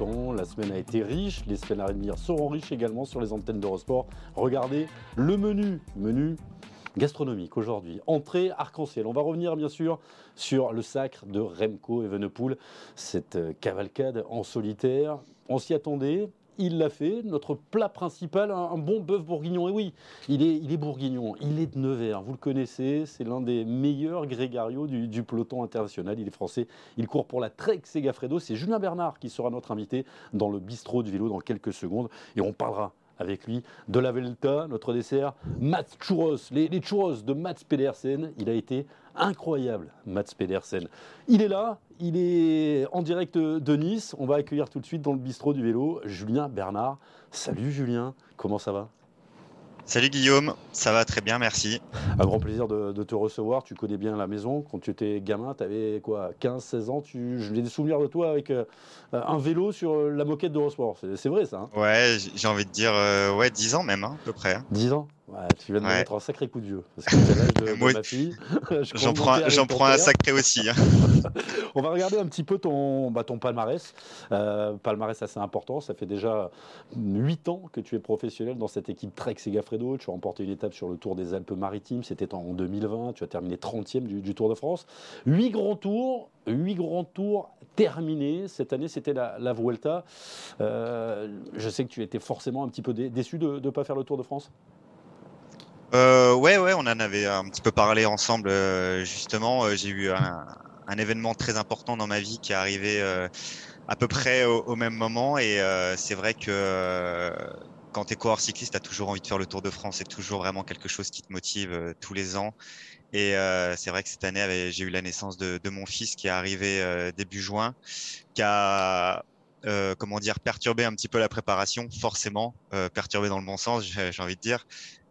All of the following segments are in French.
La semaine a été riche, les semaines à venir seront riches également sur les antennes d'Eurosport. Regardez le menu, menu gastronomique aujourd'hui. Entrée arc-en-ciel. On va revenir bien sûr sur le sacre de Remco Evenepoel, cette cavalcade en solitaire. On s'y attendait, il l'a fait. Notre plat principal, un, bon bœuf bourguignon. Et oui, il est, il bourguignon, il est de Nevers, vous le connaissez, c'est l'un des meilleurs grégarios du, peloton international. Il est français, il court pour la Trek Segafredo. C'est Julien Bernard qui sera notre invité dans le bistrot du vélo dans quelques secondes. Et on parlera avec lui de la Velta, notre dessert, Mats les, les de Mats Pedersen. Il a été incroyable, Mats Pedersen. Il est là, il est en direct de Nice. On va accueillir tout de suite dans le bistrot du vélo Julien Bernard. Salut Julien, comment ça va? Salut Guillaume, ça va très bien, merci. Un grand plaisir de, te recevoir. Tu connais bien la maison. Quand tu étais gamin, tu avais quoi 15-16 ans? Tu... J'ai des souvenirs de toi avec euh, un vélo sur la moquette d'Eurosport. C'est vrai ça hein? Ouais, j'ai envie de dire euh, ouais, 10 ans même, hein, à peu près. 10 ans? Tu viens de me mettre un sacré coup de vieux. Parce que l'âge de, ma fille. J'en prends, un sacré aussi. Hein. On va regarder un petit peu ton, bah, ton palmarès. Euh, palmarès assez important. Ça fait déjà 8 ans que tu es professionnel dans cette équipe Trek Segafredo. Tu as remporté une étape sur le Tour des Alpes-Maritimes. C'était en 2020. Tu as terminé 30e du, Tour de France. 8 grands tours. 8 grands tours terminés. Cette année, c'était la, Vuelta. Euh, je sais que tu étais forcément un petit peu déçu de ne pas faire le Tour de France euh, ouais, ouais, on en avait un petit peu parlé ensemble. Euh, justement, euh, j'ai eu un, un, événement très important dans ma vie qui est arrivé euh, à peu près au, même moment. Et c'est vrai que quand tu es coureur cycliste, tu as toujours envie de faire le Tour de France. C'est toujours vraiment quelque chose qui te motive tous les ans. Et c'est vrai que cette année, j'ai eu la naissance de, de, mon fils qui est arrivé début juin, qui a euh, comment dire, perturbé un petit peu la préparation, forcément, euh, perturbé dans le bon sens, j'ai envie de dire.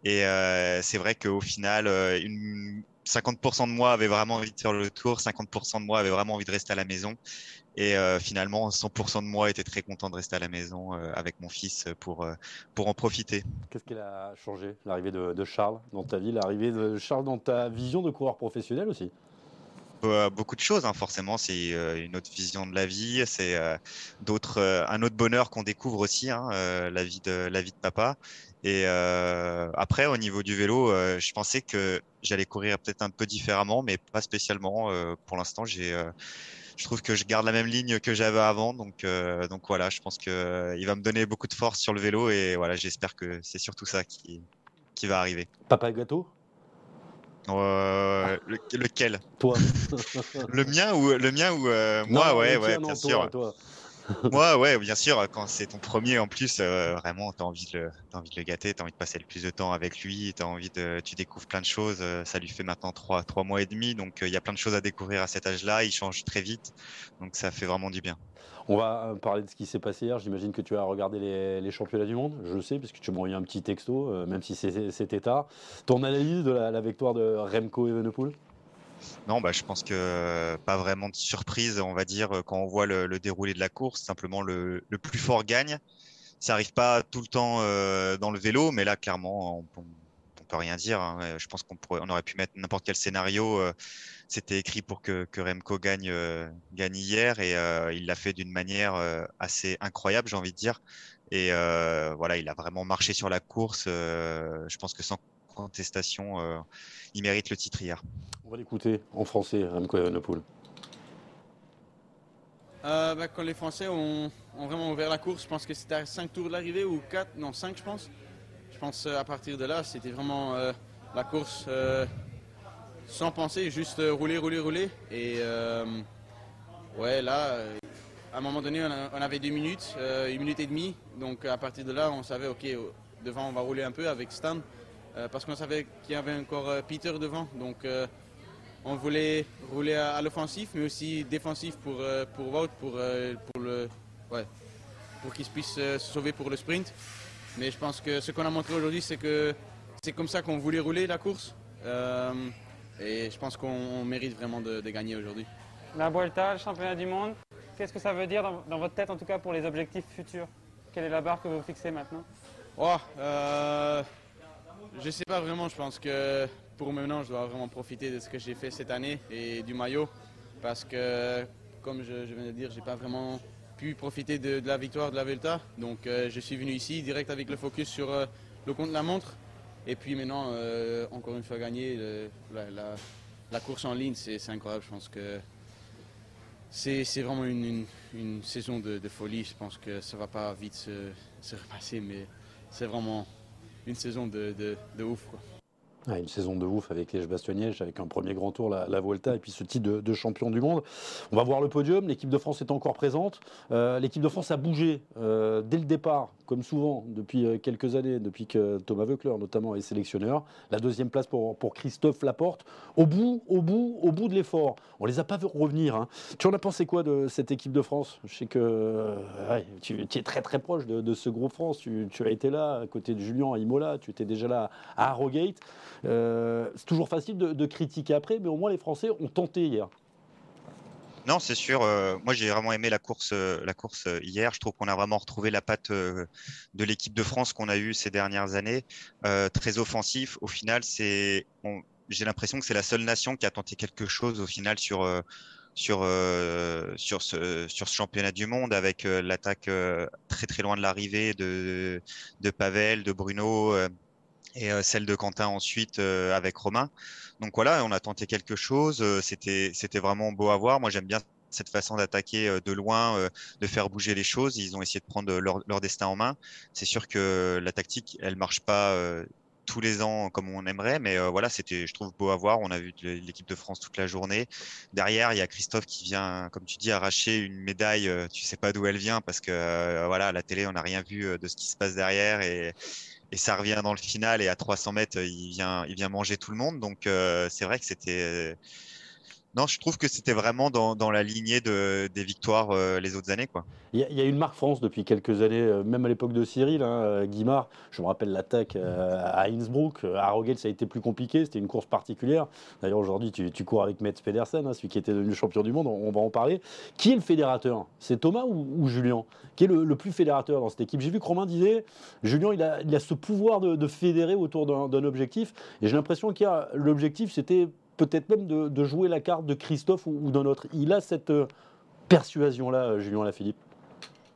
Et euh, c'est vrai qu'au final, euh, une, 50% de moi avait vraiment envie de faire le tour, 50% de moi avait vraiment envie de rester à la maison. Et euh, finalement, 100% de moi était très content de rester à la maison euh, avec mon fils pour, pour en profiter. Qu'est-ce qu'elle a changé, l'arrivée de, de, Charles dans ta vie, l'arrivée de Charles dans ta vision de coureur professionnel aussi? Beaucoup de choses, hein. forcément, c'est une autre vision de la vie, c'est d'autres, un autre bonheur qu'on découvre aussi, hein, la vie de la vie de papa. Et euh, après, au niveau du vélo, euh, je pensais que j'allais courir peut-être un peu différemment, mais pas spécialement. Euh, pour l'instant, j'ai, je trouve que je garde la même ligne que j'avais avant. Donc, donc voilà, je pense que il va me donner beaucoup de force sur le vélo et voilà, j'espère que c'est surtout ça qui, qui va arriver. Papa gâteau euh, le, lequel? Toi. le mien ou le mien ou moi ouais ouais bien sûr. Toi. Ouais, bien sûr, quand c'est ton premier en plus, euh, vraiment, tu as, envie de le, gâter, tu as envie de passer le plus de temps avec lui, as envie de, tu découvres plein de choses. Euh, ça lui fait maintenant trois, trois mois et demi, donc euh, il y a plein de choses à découvrir à cet âge-là. Il change très vite, donc ça fait vraiment du bien. On va parler de ce qui s'est passé hier. J'imagine que tu as regardé les, championnats du monde, je sais, parce que tu m'as envoyé un petit texto, même si c'était tard. Ton analyse de la, la victoire de Remco Evenepoel? Non, bah, je pense que pas vraiment de surprise, on va dire, quand on voit le, déroulé de la course. Simplement, le, plus fort gagne. Ça arrive pas tout le temps euh, dans le vélo, mais là, clairement, on, on, peut rien dire. Hein. Je pense qu'on on aurait pu mettre n'importe quel scénario. Euh, c'était écrit pour que, Remco gagne, euh, gagne hier et il l'a fait d'une manière assez incroyable, j'ai envie de dire. Et voilà, il a vraiment marché sur la course. je pense que sans contestation, euh, il mérite le titre hier. On va l'écouter en français, Remco Evenepoel. Euh, bah, quand les Français ont, vraiment ouvert la course, je pense que c'était à 5 tours de l'arrivée ou 4, non 5 je pense. Je pense euh, à partir de là, c'était vraiment la course sans penser, juste rouler, rouler, rouler. Et ouais, là, à un moment donné, on, avait deux minutes, une minute et demie. Donc à partir de là, on savait, ok, devant on va rouler un peu avec Stan. Euh, parce qu'on savait qu'il y avait encore euh, Peter devant. Donc euh, on voulait rouler à, l'offensif, mais aussi défensif pour, pour Wout, pour, pour, le, ouais, pour qu'il puisse se sauver pour le sprint. Mais je pense que ce qu'on a montré aujourd'hui, c'est que c'est comme ça qu'on voulait rouler la course. et je pense qu'on mérite vraiment de, gagner aujourd'hui. La Vuelta, le championnat du monde, qu'est-ce que ça veut dire dans, votre tête, en tout cas pour les objectifs futurs? Quelle est la barre que vous fixez maintenant? Oh, je sais pas vraiment, je pense que pour maintenant, je dois vraiment profiter de ce que j'ai fait cette année et du maillot parce que, comme je, viens de dire, j'ai pas vraiment pu profiter de, la victoire de la Vuelta. Donc je suis venu ici direct avec le focus sur le compte de la montre. Et puis maintenant, encore une fois gagné, la, course en ligne, c'est incroyable. Je pense que c'est vraiment une, saison de, folie. Je pense que ça ne va pas vite se, repasser, mais c'est vraiment une saison de, ouf. Une saison de ouf avec les Bastogne-Liège, avec un premier grand tour, la, Vuelta, et puis ce titre de, champion du monde. On va voir le podium. L'équipe de France est encore présente. Euh, l'équipe de France a bougé euh, dès le départ, comme souvent depuis euh, quelques années, depuis que Thomas Voeckler notamment est sélectionneur. La deuxième place pour, pour Christophe Laporte. Au bout, au bout, au bout de l'effort. On les a pas vu revenir. Hein. Tu en as pensé quoi de cette équipe de France? Je sais que tu, es très très proche de, ce groupe France. Tu, tu, as été là à côté de Julien à Imola. Tu étais déjà là à Harrogate. Euh, c'est toujours facile de, critiquer après, mais au moins les Français ont tenté hier. Non, c'est sûr. Euh, moi, j'ai vraiment aimé la course, euh, la course hier. Je trouve qu'on a vraiment retrouvé la patte de l'équipe de France qu'on a eue ces dernières années, très offensif. Au final, c'est, j'ai l'impression que c'est la seule nation qui a tenté quelque chose au final sur sur sur ce championnat du monde avec l'attaque très très loin de l'arrivée de de Pavel, de Bruno et euh, celle de Quentin ensuite euh, avec Romain. Donc voilà, on a tenté quelque chose. Euh, c'était c'était vraiment beau à voir. Moi, j'aime bien cette façon d'attaquer de loin, de faire bouger les choses. Ils ont essayé de prendre leur, leur destin en main. C'est sûr que la tactique, elle marche pas tous les ans comme on aimerait, mais voilà, c'était, je trouve, beau à voir. On a vu l'équipe de France toute la journée. Derrière, il y a Christophe qui vient, comme tu dis, arracher une médaille. tu sais pas d'où elle vient parce que voilà, à la télé, on n'a rien vu de ce qui se passe derrière et et ça revient dans le final et à 300 mètres, il vient, il vient manger tout le monde. Donc euh, c'est vrai que c'était non, je trouve que c'était vraiment dans, dans, la lignée de, des victoires euh, les autres années. Il, y a, une marque France depuis quelques années, euh, même à l'époque de Cyril, hein, euh, Guimard. Je me rappelle l'attaque à Innsbruck. À Rogel, ça a été plus compliqué. C'était une course particulière. D'ailleurs, aujourd'hui, tu, cours avec Mets Pedersen, hein, celui qui était devenu champion du monde. On, va en parler. Qui est le fédérateur? C'est Thomas ou, Julien? Qui est le, plus fédérateur dans cette équipe? J'ai vu que Romain disait Julien, il a, il a ce pouvoir de, de fédérer autour d'un objectif. Et j'ai l'impression qu'il y a l'objectif, c'était peut-être même de, jouer la carte de Christophe ou, d'un autre. Il a cette euh, persuasion-là, euh, Julien Lafilippe.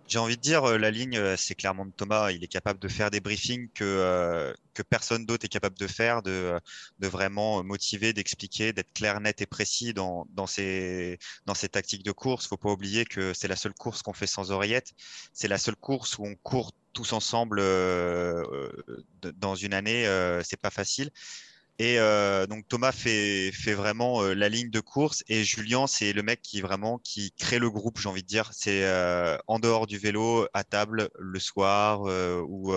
J'ai envie de dire, euh, la ligne, c'est clairement de Thomas. Il est capable de faire des briefings que, que personne d'autre est capable de faire, de, de vraiment motiver, d'expliquer, d'être clair, net et précis dans, dans, ses, dans ses tactiques de course. Faut pas oublier que c'est la seule course qu'on fait sans oreillette. C'est la seule course où on court tous ensemble dans une année. c'est pas facile. Et euh, donc Thomas fait, vraiment euh, la ligne de course. Et Julien c'est le mec qui vraiment qui crée le groupe j'ai envie de dire. C'est euh, en dehors du vélo à table le soir ou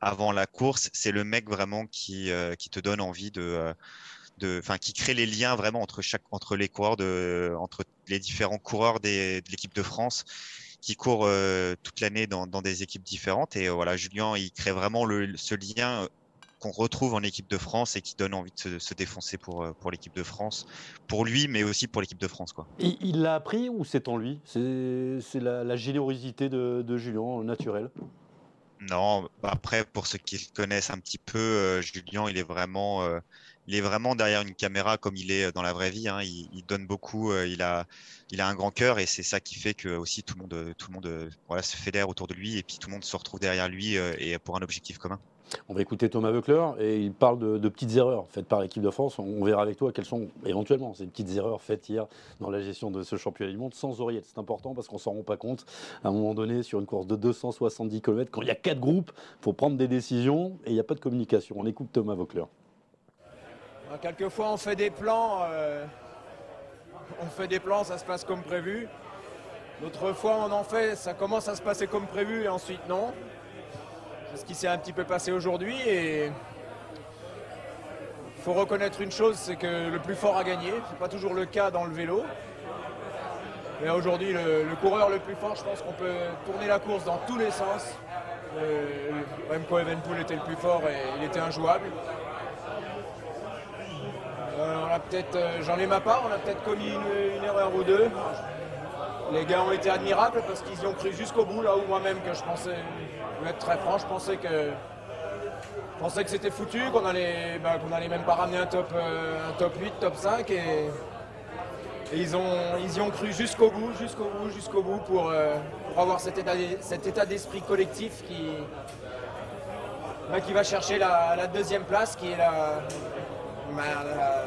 avant la course. C'est le mec vraiment qui, qui te donne envie de enfin qui crée les liens vraiment entre chaque entre les coureurs de entre les différents coureurs de l'équipe de France qui courent toute l'année dans, des équipes différentes. Et voilà Julien il crée vraiment ce lien qu'on retrouve en équipe de France et qui donne envie de se, défoncer pour, euh, pour l'équipe de France, pour lui, mais aussi pour l'équipe de France. Quoi. il l'a appris ou c'est en lui? C'est la, générosité de, Julien, naturel Non, après, pour ceux qui le connaissent un petit peu, euh, Julien, il est vraiment. Euh, il est vraiment derrière une caméra comme il est dans la vraie vie. Hein. Il, donne beaucoup. il a, il a un grand cœur et c'est ça qui fait que aussi tout le monde, tout le monde, voilà, se fédère autour de lui et puis tout le monde se retrouve derrière lui et pour un objectif commun. On va écouter Thomas Voeckler et il parle de, petites erreurs faites par l'équipe de France. On, verra avec toi quelles sont éventuellement ces petites erreurs faites hier dans la gestion de ce championnat du monde sans oreillette. C'est important parce qu'on s'en rend pas compte. À un moment donné, sur une course de 270 km, quand il y a quatre groupes, il faut prendre des décisions et il n'y a pas de communication. On écoute Thomas Voeckler. Euh, quelquefois, on fait des plans. Euh, on fait des plans, ça se passe comme prévu. D'autres fois, on en fait, ça commence à se passer comme prévu et ensuite non. Ce qui s'est un petit peu passé aujourd'hui et il faut reconnaître une chose, c'est que le plus fort a gagné. Ce n'est pas toujours le cas dans le vélo. Mais aujourd'hui, le, coureur le plus fort, je pense qu'on peut tourner la course dans tous les sens. Remco Evenpool était le plus fort et il était injouable. Euh, on a peut-être, euh, j'en ai ma part, on a peut-être commis une, erreur ou deux. Les gars ont été admirables parce qu'ils y ont cru jusqu'au bout, là où moi-même que je pensais être très franc, je pensais que que c'était foutu, qu'on allait, bah, qu'on allait même pas ramener un top, euh, un top 8, top 5 et, ils, ont, ils y ont cru jusqu'au bout, jusqu'au bout, jusqu'au bout pour, euh, pour avoir cet état, cet état d'esprit collectif qui, bah, qui va chercher la, deuxième place, qui est la, la,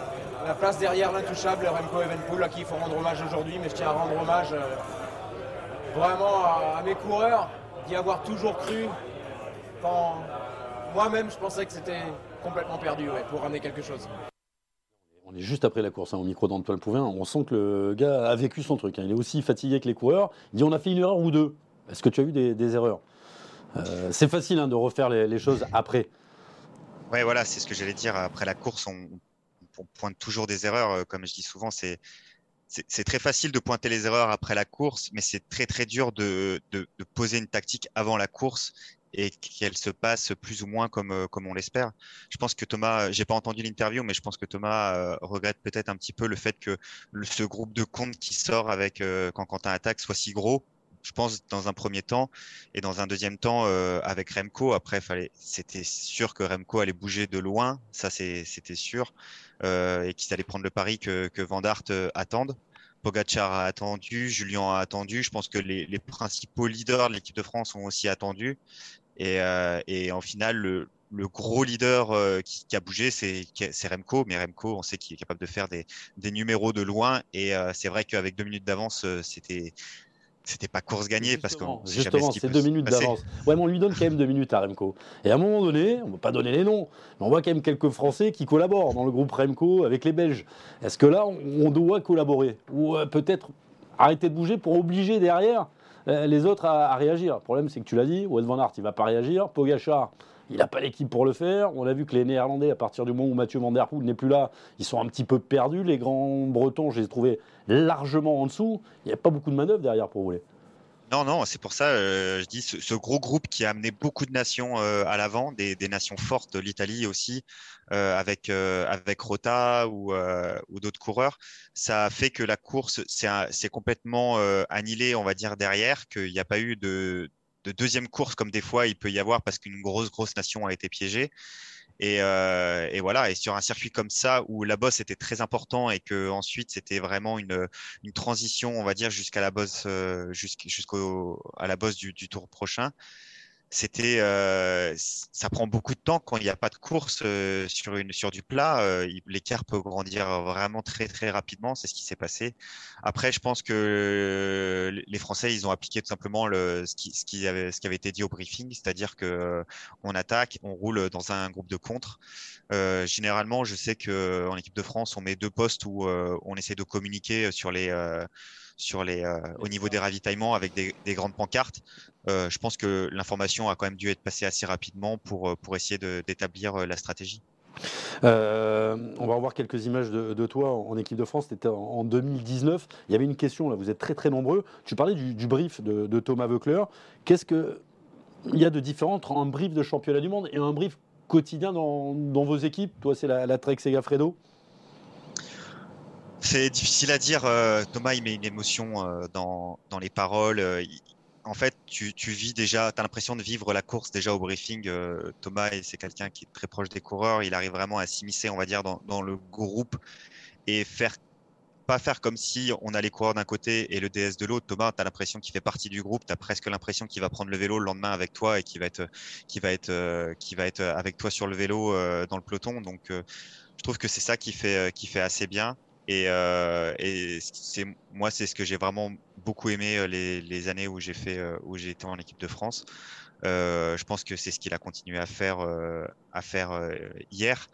la place derrière l'intouchable Remco Evenpool, à qui il faut rendre hommage aujourd'hui. Mais je tiens à rendre hommage euh, vraiment à, mes coureurs, d'y avoir toujours cru. Quand moi-même, je pensais que c'était complètement perdu ouais, pour ramener quelque chose. On est juste après la course hein, au micro d'Antoine Pouvin. On sent que le gars a vécu son truc. Hein. Il est aussi fatigué que les coureurs. Il dit on a fait une erreur ou deux. Est-ce que tu as eu des, des erreurs? Euh, C'est facile hein, de refaire les, les, choses après. Ouais, voilà, c'est ce que j'allais dire. Après la course, on, on, pointe toujours des erreurs. Euh, comme je dis souvent, c'est c'est très facile de pointer les erreurs après la course, mais c'est très très dur de, de, de, poser une tactique avant la course et qu'elle se passe plus ou moins comme, euh, comme on l'espère. Je pense que Thomas, j'ai pas entendu l'interview, mais je pense que Thomas euh, regrette peut-être un petit peu le fait que le, ce groupe de comptes qui sort avec euh, quand Quentin attaque soit si gros. Je pense dans un premier temps et dans un deuxième temps euh, avec Remco. Après, fallait, c'était sûr que Remco allait bouger de loin, ça c'était sûr, euh, et qu'ils allaient prendre le pari que, que Van Aert attende. Pogacar a attendu, Julien a attendu. Je pense que les, les principaux leaders de l'équipe de France ont aussi attendu. Et, euh, et en finale, le, le gros leader euh, qui, qui, a bougé, c'est Remco. Mais Remco, on sait qu'il est capable de faire des, des numéros de loin. Et euh, c'est vrai qu'avec deux minutes d'avance, euh, c'était c'était pas course gagnée parce que justement c'est deux minutes d'avance. Ouais, mais on lui donne quand même deux minutes à Remco. Et à un moment donné, on ne va pas donner les noms, mais on voit quand même quelques Français qui collaborent dans le groupe Remco avec les Belges. Est-ce que là, on doit collaborer ou peut-être arrêter de bouger pour obliger derrière les autres à, à réagir? Le problème, c'est que tu l'as dit, Wout van Aert, il va pas réagir. Pogachar, il n'a pas l'équipe pour le faire. On a vu que les Néerlandais, à partir du moment où Mathieu Van Poel n'est plus là, ils sont un petit peu perdus. Les grands Bretons, je les ai trouvés largement en dessous. Il n'y a pas beaucoup de manœuvres derrière pour rouler. Non, non, c'est pour ça, euh, je dis, ce, gros groupe qui a amené beaucoup de nations euh, à l'avant, des, des, nations fortes, l'Italie aussi, euh, avec, avec Rota ou, ou d'autres coureurs, ça a fait que la course s'est complètement annihilée, on va dire, derrière, qu'il n'y a pas eu de, de deuxième course comme des fois il peut y avoir parce qu'une grosse, grosse nation a été piégée. Et, euh, et, voilà. Et sur un circuit comme ça où la bosse était très important et que ensuite c'était vraiment une, une transition, on va dire, jusqu'à la bosse, euh, jusqu'au à la bosse du, du tour prochain. C'était, euh, ça prend beaucoup de temps quand il n'y a pas de course euh, sur une sur du plat. Euh, L'écart peut grandir vraiment très très rapidement. C'est ce qui s'est passé. Après, je pense que les Français, ils ont appliqué tout simplement le, ce, qui, ce, qui avait, ce qui avait été dit au briefing, c'est-à-dire que on attaque, on roule dans un groupe de contre. Euh, généralement, je sais que en équipe de France, on met deux postes où euh, on essaie de communiquer sur les euh, sur les euh, au niveau des ravitaillements avec des, des grandes pancartes. Euh, je pense que l'information a quand même dû être passée assez rapidement pour pour essayer d'établir la stratégie. Euh, on va revoir quelques images de, toi en équipe de France. C'était en, en, 2019. Il y avait une question, là, vous êtes très très nombreux. Tu parlais du, brief de, Thomas Voeckler. Qu'est-ce qu'il y a de différent entre un brief de championnat du monde et un brief quotidien dans, dans vos équipes? Toi, c'est la, la Trek Segafredo c'est difficile à dire. Euh, Thomas, il met une émotion euh, dans, dans les paroles. Il, en fait, tu, tu vis déjà, tu as l'impression de vivre la course déjà au briefing. Euh, Thomas, c'est quelqu'un qui est très proche des coureurs. Il arrive vraiment à s'immiscer, on va dire, dans, dans, le groupe et faire pas faire comme si on a les coureurs d'un côté et le DS de l'autre. Thomas, tu as l'impression qu'il fait partie du groupe. Tu as presque l'impression qu'il va prendre le vélo le lendemain avec toi et qu'il va être, qui va être, euh, qui va être avec toi sur le vélo euh, dans le peloton. Donc, je trouve que c'est ça qui fait, qui fait assez bien. Et, euh, et c'est moi, c'est ce que j'ai vraiment beaucoup aimé les, les années où j'ai fait, où j'ai été en équipe de France. Euh, je pense que c'est ce qu'il a continué à faire, euh, à faire hier.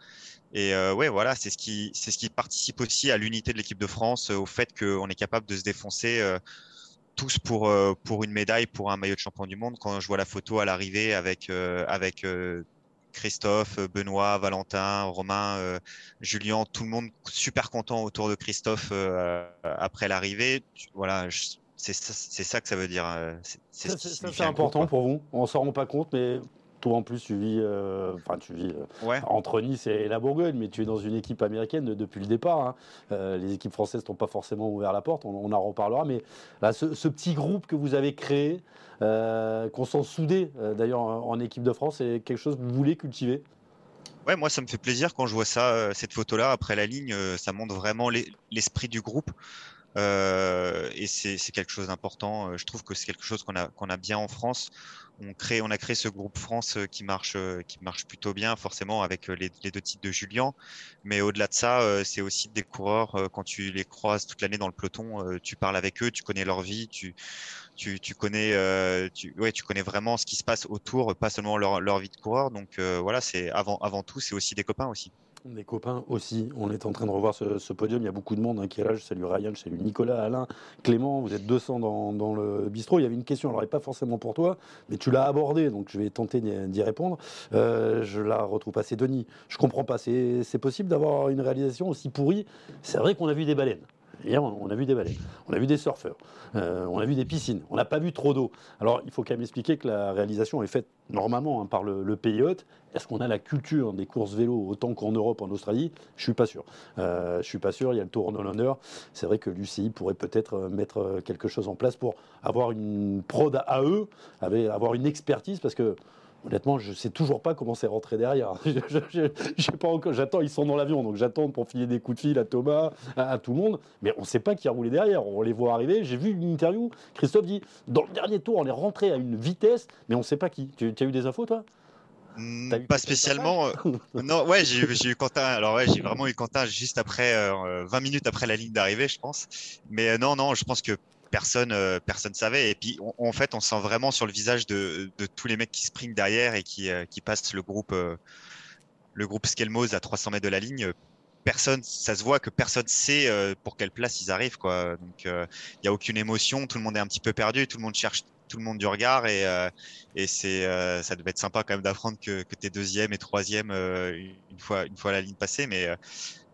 Et ouais, voilà, c'est ce qui, c'est ce qui participe aussi à l'unité de l'équipe de France, au fait qu'on est capable de se défoncer tous pour pour une médaille, pour un maillot de champion du monde. Quand je vois la photo à l'arrivée avec avec Christophe, Benoît, Valentin, Romain, euh, Julien, tout le monde super content autour de Christophe euh, après l'arrivée. Voilà, c'est ça, ça, que ça veut dire. Euh, c'est important pour vous. On s'en rend pas compte, mais toi en plus tu vis, euh, enfin tu vis euh, ouais. entre Nice et la Bourgogne, mais tu es dans une équipe américaine de, depuis le départ. Hein. Euh, les équipes françaises n'ont pas forcément ouvert la porte, on, on en reparlera. Mais là, ce, ce, petit groupe que vous avez créé, qu'on sent soudé d'ailleurs en, en, équipe de France, c'est quelque chose que vous voulez cultiver? Ouais, moi ça me fait plaisir quand je vois ça, cette photo-là après la ligne, ça montre vraiment l'esprit du groupe. Et c'est quelque chose d'important. Je trouve que c'est quelque chose qu'on a, qu'on a bien en France on, crée, on a créé ce groupe France euh, qui marche, euh, qui marche plutôt bien, forcément, avec euh, les, deux titres de Julien. Mais au-delà de ça, c'est aussi des coureurs, quand tu les croises toute l'année dans le peloton, tu parles avec eux, tu connais leur vie, tu, tu, tu connais, tu, ouais, tu connais vraiment ce qui se passe autour, pas seulement leur, leur vie de coureur. Donc voilà, c'est avant, avant tout, c'est aussi des copains aussi. Des copains aussi. On est en train de revoir ce, podium. Il y a beaucoup de monde hein, qui est là. Je salue Ryan, je salue Nicolas, Alain, Clément. Vous êtes 200 dans, le bistrot. Il y avait une question, alors pas forcément pour toi, mais tu l'as abordée, donc je vais tenter d'y répondre. Euh, je la retrouve pas. C'est Denis. Je comprends pas. C'est possible d'avoir une réalisation aussi pourrie? C'est vrai qu'on a vu des baleines. Hier, on a vu des baleines, on a vu des surfeurs, euh, on a vu des piscines, on n'a pas vu trop d'eau. Alors, il faut quand même expliquer que la réalisation est faite normalement hein, par le, pays hôte. Est-ce qu'on a la culture des courses vélo autant qu'en Europe, en Australie? Je suis pas sûr. Euh, je suis pas sûr. Il y a le Tour en Under. C'est vrai que l'UCI pourrait peut-être euh, mettre quelque chose en place pour avoir une prod à eux, avoir une expertise, parce que Honnêtement, je ne sais toujours pas comment c'est rentré derrière. j'attends, ils sont dans l'avion, donc j'attends pour filer des coups de fil à Thomas, à, tout le monde, mais on ne sait pas qui a roulé derrière. On les voit arriver. J'ai vu une interview, Christophe dit dans le dernier tour, on est rentré à une vitesse, mais on ne sait pas qui. Tu, as eu des infos, toi hmm, pas spécialement. Euh, non, ouais, j'ai eu Quentin. Alors ouais, j'ai vraiment eu Quentin juste après, 20 euh, minutes après la ligne d'arrivée, je pense. Mais euh, non, non, je pense que personne euh, personne savait. Et puis en fait on sent vraiment sur le visage de, tous les mecs qui springent derrière et qui, euh, qui passent le groupe euh, le groupe Skelmos à 300 mètres de la ligne. Personne ça se voit que personne sait pour quelle place ils arrivent quoi. Donc il y a aucune émotion. Tout le monde est un petit peu perdu. Tout le monde cherche tout le monde du regard. Et, et c'est ça devait être sympa quand même d'apprendre que, que tu es deuxième et troisième une fois une fois la ligne passée. Mais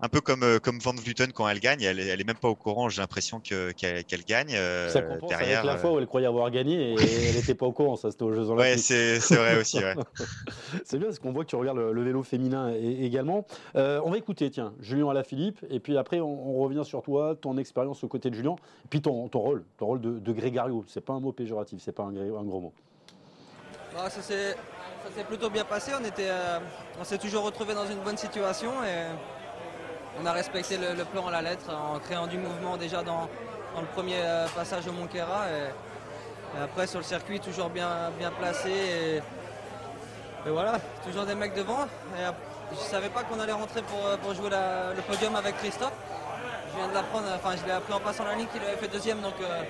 un peu comme, euh, comme Van Vluten quand elle gagne, elle, elle est même pas au courant, j'ai l'impression qu'elle gagne. Euh, ça compense derrière, avec la fois où elle croyait avoir gagné et elle n'était pas au courant, ça c'était aux Jeux Olympiques. Ouais, c'est vrai aussi. Ouais. c'est bien parce qu'on voit que tu regardes le, vélo féminin également. Euh, on va écouter, tiens, Julien Alaphilippe, et puis après on, revient sur toi, ton expérience aux côtés de Julien, et puis ton, ton rôle, ton rôle de, de Grégario. C'est pas un mot péjoratif, c'est pas un, un, gros mot. Bah, ça s'est plutôt bien passé, on, était, on s'est toujours retrouvé dans une bonne situation et on a respecté le, plan à la lettre en créant du mouvement déjà dans, le premier euh, passage au Monkera. Et, après sur le circuit, toujours bien, bien placé. Et, voilà, toujours des mecs devant. je ne savais pas qu'on allait rentrer pour, jouer le podium avec Christophe. Je viens de l'apprendre, enfin je l'ai appris en passant la ligne qu'il avait fait deuxième, donc euh,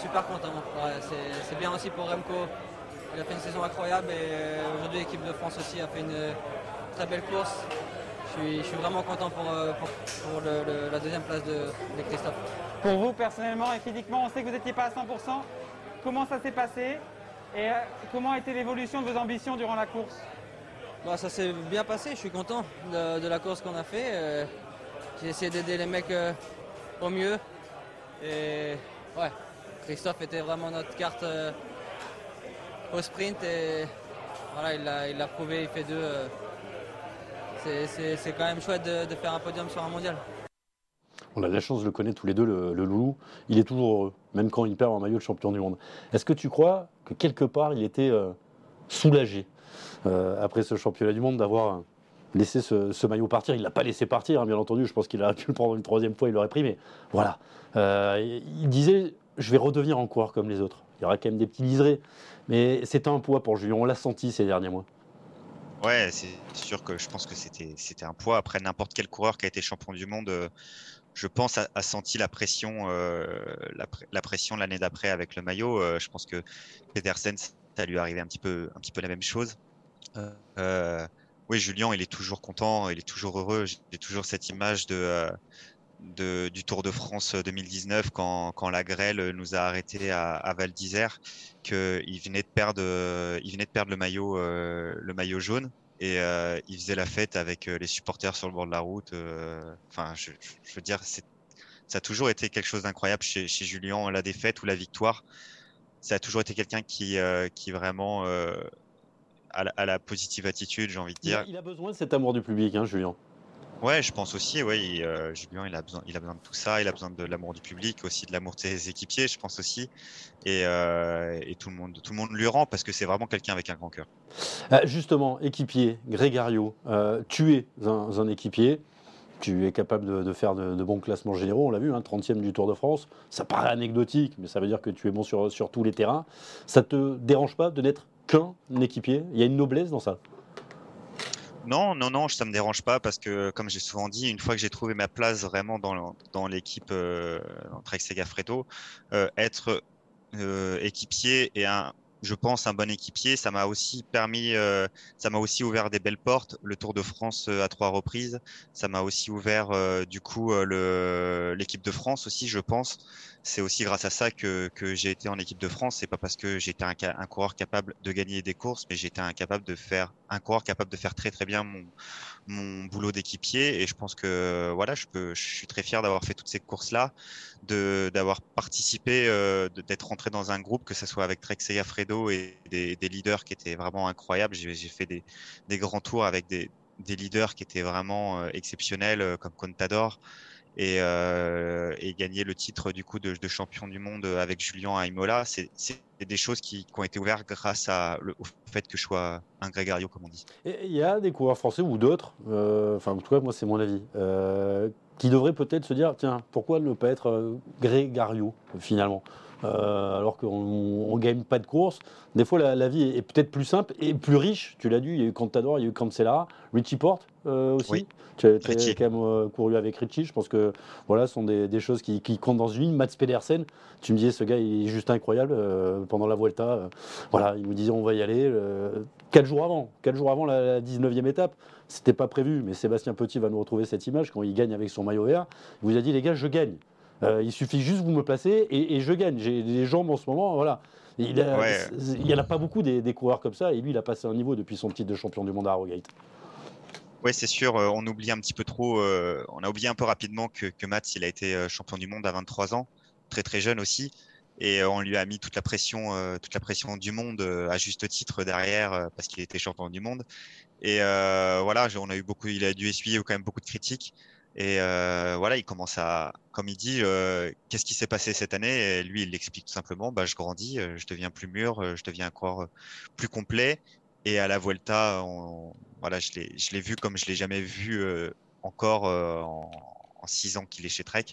super content. c'est bien aussi pour Remco. Il a fait une saison incroyable et euh, aujourd'hui l'équipe de France aussi a fait une très belle course je suis, vraiment content pour, euh, la deuxième place de, Christophe. Pour vous personnellement et physiquement, on sait que vous n'étiez pas à 100%. Comment ça s'est passé et euh, comment a été l'évolution de vos ambitions durant la course? Bah, Ça s'est bien passé, je suis content de, la course qu'on a fait. Euh, j'ai essayé d'aider les mecs au mieux. Et ouais, Christophe était vraiment notre carte au sprint et voilà, il l'a prouvé, il fait deux c'est quand même chouette de, faire un podium sur un mondial. On a de la chance de le connaître tous les deux, le, Loulou. Il est toujours heureux, même quand il perd en maillot de champion du monde. Est-ce que tu crois que quelque part, il était euh, soulagé euh, après ce championnat du monde d'avoir laissé ce, maillot partir? Il ne l'a pas laissé partir, hein, bien entendu. Je pense qu'il aurait pu le prendre une troisième fois, il l'aurait pris. Mais voilà. Euh, il disait Je vais redevenir en coureur comme les autres. Il y aura quand même des petits liserés. Mais c'est un poids pour Julien. On l'a senti ces derniers mois. Ouais, c'est sûr que je pense que c'était un poids. Après, n'importe quel coureur qui a été champion du monde, euh, je pense, a, senti la pression, euh, la, pression l'année d'après avec le maillot. Euh, je pense que Pedersen, ça lui arrivé un petit peu, un petit peu la même chose. oui, Julien, il est toujours content, il est toujours heureux. J'ai toujours cette image de de, du Tour de France 2019 quand, quand la grêle nous a arrêtés à, à Val d'Isère, qu'il venait de perdre, il venait de perdre le maillot, euh, le maillot jaune et euh, il faisait la fête avec euh, les supporters sur le bord de la route. Euh, enfin, je, je, veux dire, ça a toujours été quelque chose d'incroyable chez, chez Julien, la défaite ou la victoire. Ça a toujours été quelqu'un qui, qui vraiment a la, a, la, positive attitude, j'ai envie de dire. Il a, besoin de cet amour du public, hein, Julien. Ouais, je pense aussi. Ouais, euh, Julien, il a besoin, il a besoin de tout ça. Il a besoin de l'amour du public, aussi de l'amour de ses équipiers, je pense aussi. Et, euh, et, tout le monde, tout le monde lui rend parce que c'est vraiment quelqu'un avec un grand cœur. Euh, justement, équipier, Grégario, tu es un, équipier. tu es capable de, faire de, bons classements généraux, on l'a vu, 30e hein, du Tour de France. Ça paraît anecdotique, mais ça veut dire que tu es bon sur, sur tous les terrains. Ça te dérange pas de n'être qu'un équipier? Il y a une noblesse dans ça? Non, non, non, ça me dérange pas parce que, comme j'ai souvent dit, une fois que j'ai trouvé ma place vraiment dans, l'équipe euh, Trek Segafredo, euh, être euh, équipier et un, je pense, un bon équipier. Ça m'a aussi permis, euh, ça m'a aussi ouvert des belles portes. Le Tour de France euh, à trois reprises, ça m'a aussi ouvert euh, du coup l'équipe de France aussi, je pense. C'est aussi grâce à ça que, que j'ai été en équipe de France. C'est pas parce que j'étais un, un, coureur capable de gagner des courses, mais j'étais incapable de faire un coureur capable de faire très très bien mon, mon boulot d'équipier. Et je pense que voilà, je peux, je suis très fier d'avoir fait toutes ces courses là, de d'avoir participé, d'être rentré dans un groupe, que ce soit avec Trek Fredo et des, leaders qui étaient vraiment incroyables. J'ai fait des, grands tours avec des, leaders qui étaient vraiment euh, exceptionnels, euh, comme Contador, et, euh, et, gagner le titre du coup de, champion du monde avec Julien à Imola. C'est des choses qui, ont été ouvertes grâce au fait que je sois un grégario, comme on dit. Il y a des coureurs français ou d'autres, enfin en tout cas moi c'est mon avis, qui devraient peut-être se dire tiens pourquoi ne pas être grégario finalement? Euh, alors qu'on ne gagne pas de course. Des fois, la, vie est, peut-être plus simple et plus riche. Tu l'as dit, il y a eu Contador, il y a eu Cancela, Richie Porte euh, aussi. Tu as, quand même euh, couru avec Richie. Je pense que voilà, ce sont des, choses qui, comptent dans une ligne. Mats Pedersen, tu me disais, ce gars, il est juste incroyable. pendant la Vuelta, voilà, il nous disait, on va y aller. quatre jours avant, quatre jours avant la, 19e étape, c'était pas prévu, mais Sébastien Petit va nous retrouver cette image quand il gagne avec son maillot vert. Il vous a dit, les gars, je gagne. Euh, il suffit juste vous me placer et, je gagne. J'ai des jambes en ce moment, voilà. Il n'y en a pas beaucoup des, coureurs comme ça, et lui, il a passé un niveau depuis son titre de champion du monde à Harrogate. Oui, c'est sûr, euh, on oublie un petit peu trop, euh, on a oublié un peu rapidement que, que Mats, il a été champion du monde à 23 ans, très très jeune aussi, et on lui a mis toute la pression, toute la pression du monde à juste titre derrière parce qu'il était champion du monde. Et voilà, on a eu beaucoup, il a dû essuyer quand même beaucoup de critiques. Et euh, voilà, il commence à, comme il dit, euh, qu'est-ce qui s'est passé cette année? Et lui, il l'explique tout simplement. Bah, je grandis, euh, je deviens plus mûr, euh, je deviens encore plus complet. Et à la Vuelta, on, voilà, je l'ai, vu comme je l'ai jamais vu encore en, en, six ans qu'il est chez Trek.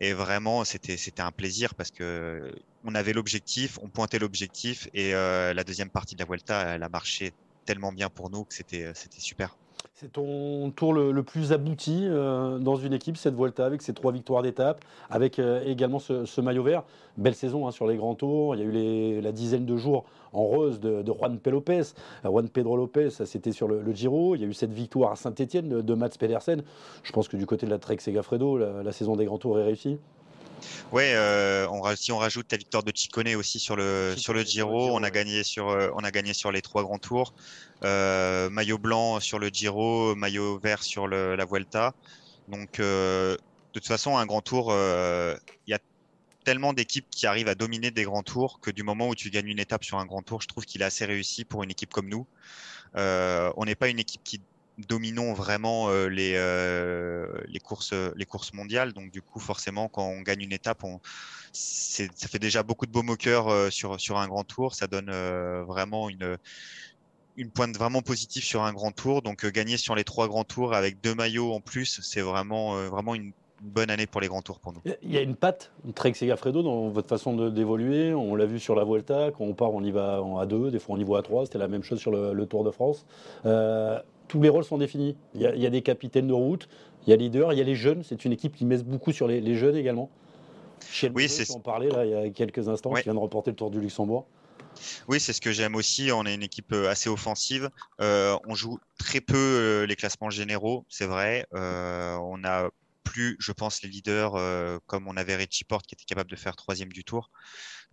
Et vraiment, c'était, un plaisir parce que on avait l'objectif, on pointait l'objectif, et la deuxième partie de la Vuelta, elle a marché tellement bien pour nous que c'était super. C'est ton tour le, plus abouti euh, dans une équipe, cette Vuelta, avec ses trois victoires d'étape, avec euh, également ce, maillot vert. Belle saison hein, sur les grands tours. Il y a eu la dizaine de jours en rose de, Juan P. Lopez. Euh, Juan Pedro Lopez, c'était sur le, Giro. Il y a eu cette victoire à Saint-Etienne de, Mats Pedersen. Je pense que du côté de la Trek Segafredo, la saison des grands tours est réussie. Ouais, euh, on, si on rajoute la victoire de Ciccone aussi sur le sur le Giro, on a gagné sur euh, on a gagné sur les trois grands tours. Euh, maillot blanc sur le Giro, maillot vert sur le, la Vuelta. Donc de toute façon, un grand tour, il y a tellement d'équipes qui arrivent à dominer des grands tours que du moment où tu gagnes une étape sur un grand tour, je trouve qu'il est assez réussi pour une équipe comme nous. on n'est pas une équipe qui dominons vraiment euh, les, euh, les, courses, les courses mondiales. Donc, du coup, forcément, quand on gagne une étape, ça fait déjà beaucoup de beaux moqueurs euh, sur, sur un grand tour. Ça donne vraiment une, une pointe vraiment positive sur un grand tour. Donc, gagner sur les trois grands tours avec deux maillots en plus, c'est vraiment, vraiment une bonne année pour les grands tours pour nous. Il y a une patte, Trek Segafredo, dans votre façon d'évoluer. On l'a vu sur la Vuelta, quand on part, on y va à deux, des fois on y va à trois. C'était la même chose sur le, Tour de France. Euh, tous les rôles sont définis. Il y, a, des capitaines de route, il y a leader, il y a les jeunes. C'est une équipe qui met beaucoup sur les, jeunes également. oui, c'est en parlait là il y a quelques instants, qui vient de remporter le Tour du Luxembourg. Oui, c'est ce que j'aime aussi. On est une équipe euh, assez offensive. Euh, on joue très peu euh, les classements généraux, c'est vrai. on a plus, je pense, les leaders comme on avait Richie Porte qui était capable de faire troisième du tour.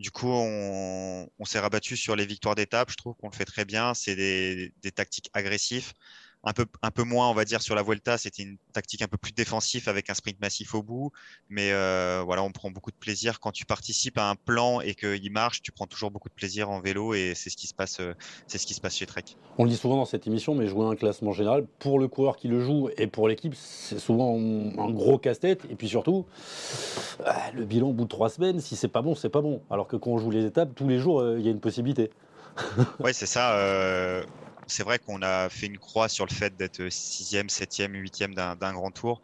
Du coup, on, s'est rabattu sur les victoires d'étape. Je trouve qu'on le fait très bien. C'est des, tactiques agressives. Un peu, un peu moins, on va dire, sur la Vuelta. C'était une tactique un peu plus défensive avec un sprint massif au bout. Mais euh, voilà, on prend beaucoup de plaisir. Quand tu participes à un plan et qu'il marche, tu prends toujours beaucoup de plaisir en vélo et c'est ce qui se passe, euh, c'est ce qui se passe chez Trek. On le dit souvent dans cette émission, mais jouer un classement général, pour le coureur qui le joue et pour l'équipe, c'est souvent un gros casse-tête. Et puis surtout, ah, le bilan au bout de trois semaines, si c'est pas bon, c'est pas bon. Alors que quand on joue les étapes, tous les jours, euh, il y a une possibilité. ouais, c'est ça c'est vrai qu'on a fait une croix sur le fait d'être sixième, septième, huitième d'un d'un grand tour.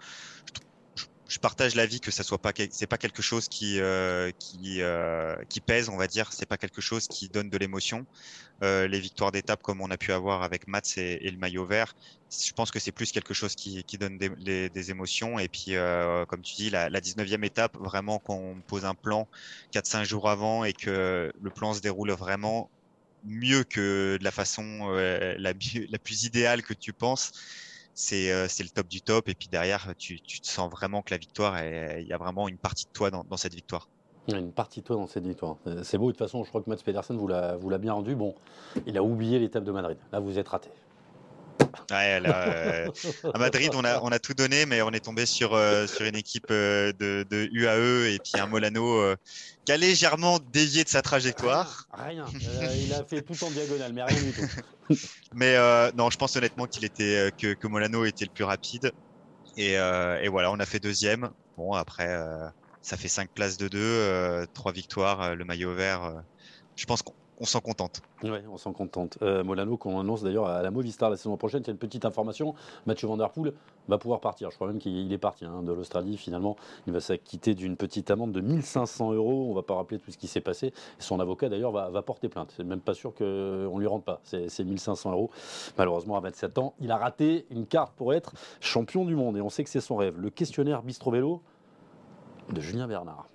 Je, partage l'avis que ça soit pas, quelque chose qui euh, euh, qui pèse, on va dire. C'est pas quelque chose qui donne de l'émotion. Euh, les victoires d'étape comme on a pu avoir avec Mats et, le maillot vert, je pense que c'est plus quelque chose qui, donne des, émotions. Et puis, comme tu dis, la, la 19e étape, vraiment, quand on pose un plan 4-5 jours avant et que le plan se déroule vraiment mieux que de la façon euh, la, plus idéale que tu penses, c'est euh, c'est le top du top. Et puis derrière, tu, te sens vraiment que la victoire, il y a vraiment une partie de toi dans, cette victoire. Une partie de toi dans cette victoire. Euh, C'est beau, de toute façon, je crois que Mats Pedersen vous l'a bien rendu. Bon, il a oublié l'étape de Madrid. Là, vous êtes raté. Ouais, là, euh, à Madrid, on a, on a tout donné, mais on est tombé sur, euh, sur une équipe euh, de, de UAE et puis un Molano qui a légèrement dévié de sa trajectoire. Rien. Euh, il a fait tout en diagonale, mais rien du tout. Mais non, je pense honnêtement qu'il était que, que Molano était le plus rapide. Et, et voilà, on a fait deuxième. Bon, après, ça fait cinq places de deux, trois victoires, le maillot vert. je pense qu'on on s'en contente. Ouais, on s'en contente. Euh, Molano, qu'on annonce d'ailleurs à la Movistar la saison prochaine, c'est une petite information. Mathieu Van va pouvoir partir. Je crois même qu'il est parti hein, de l'Australie finalement. Il va s'acquitter d'une petite amende de 1500 euros. On va pas rappeler tout ce qui s'est passé. Son avocat d'ailleurs va, porter plainte. C'est même pas sûr qu'on lui rende pas. C'est 1500 euros. Malheureusement, à 27 ans, il a raté une carte pour être champion du monde. Et on sait que c'est son rêve. Le questionnaire Bistro Vélo de Julien Bernard.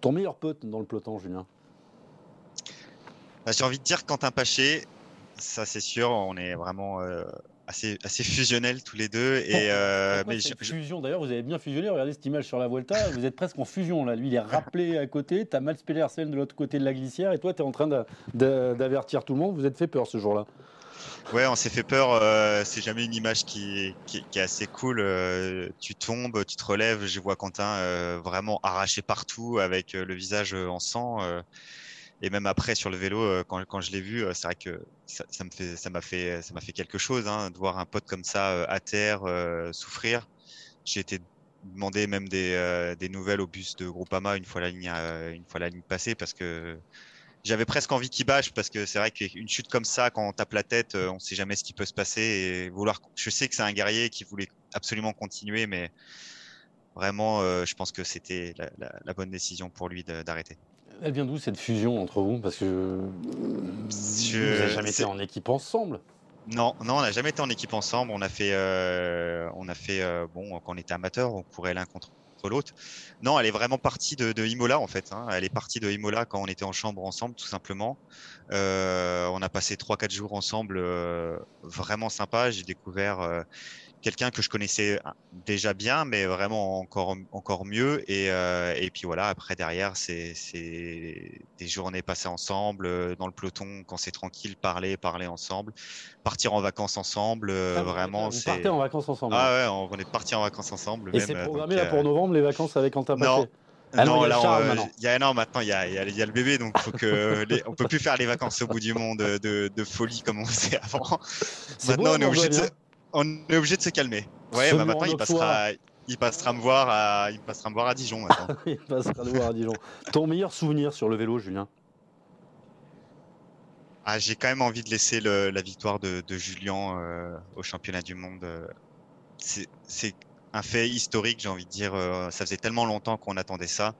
Ton meilleur pote dans le peloton, Julien? Bah, J'ai envie de dire Quentin Paché, ça c'est sûr, on est vraiment euh, assez, assez fusionnels tous les deux. Et, euh, mais je- fusion, d'ailleurs, vous avez bien fusionné. Regardez cette image sur la Vuelta. Vous êtes presque en fusion là. Lui, il est rappelé à côté. T'as Mats Pedersen de l'autre côté de la glissière, et toi, tu es en train d'a- d'a- d'avertir tout le monde. Vous êtes fait peur ce jour-là. Ouais, on s'est fait peur. euh, c'est jamais une image qui, qui, qui est assez cool. euh, tu tombes, tu te relèves. Je vois Quentin euh, vraiment arraché partout avec le visage en sang. Et même après sur le vélo, euh, quand, je l'ai vu, euh, c'est vrai que ça, m'a fait, quelque chose hein, de voir un pote comme ça euh, à terre souffrir. J'ai été demander même des, nouvelles au bus de Groupama une fois la ligne, une fois la ligne passée parce que j'avais presque envie qu'il bâche parce que c'est vrai qu'une chute comme ça, quand on tape la tête, on sait jamais ce qui peut se passer et vouloir. Je sais que c'est un guerrier qui voulait absolument continuer, mais vraiment, je pense que c'était la, bonne décision pour lui d'arrêter. Elle vient d'où cette fusion entre vous? Parce que euh, Je- vous n'avez jamais été en équipe ensemble. Non, non, on n'a jamais été en équipe ensemble. On a fait, euh, on a fait, euh, bon, quand on était amateur, on courait l'un contre l'autre. Non, elle est vraiment partie de, de Imola en fait. hein. Elle est partie de Imola quand on était en chambre ensemble, tout simplement. Euh, on a passé trois, quatre jours ensemble, euh, vraiment sympa. J'ai découvert euh, quelqu'un que je connaissais déjà bien, mais vraiment encore encore mieux. Et, euh, et puis voilà, après derrière, c'est des journées passées ensemble euh, dans le peloton quand c'est tranquille, parler, parler ensemble, partir en vacances ensemble. euh, Ah, vraiment, vous partez en vacances ensemble. ah ouais, on est parti en vacances ensemble. et c'est programmé donc, là pour novembre les vacances avec Quentin non. Ah non, il y a là, le on, Charles euh, maintenant. il y a, non, maintenant, il y a, il y a- il y a le bébé, donc faut que les, on peut plus faire les vacances au bout du monde de, de folie comme on faisait avant. Beau, Maintenant, on est obligé de, on est obligé de se calmer. Ouais, bah maintenant, il passera, il passera me voir à, il passera me voir à Dijon maintenant. Il passera le voir à Dijon. Ton meilleur souvenir sur le vélo, Julien? Ah, j'ai quand même envie de laisser le- la victoire de, de Julien euh, au championnat du monde. euh. C'est c'est un fait historique, j'ai envie de dire. euh, ça faisait tellement longtemps qu'on attendait ça.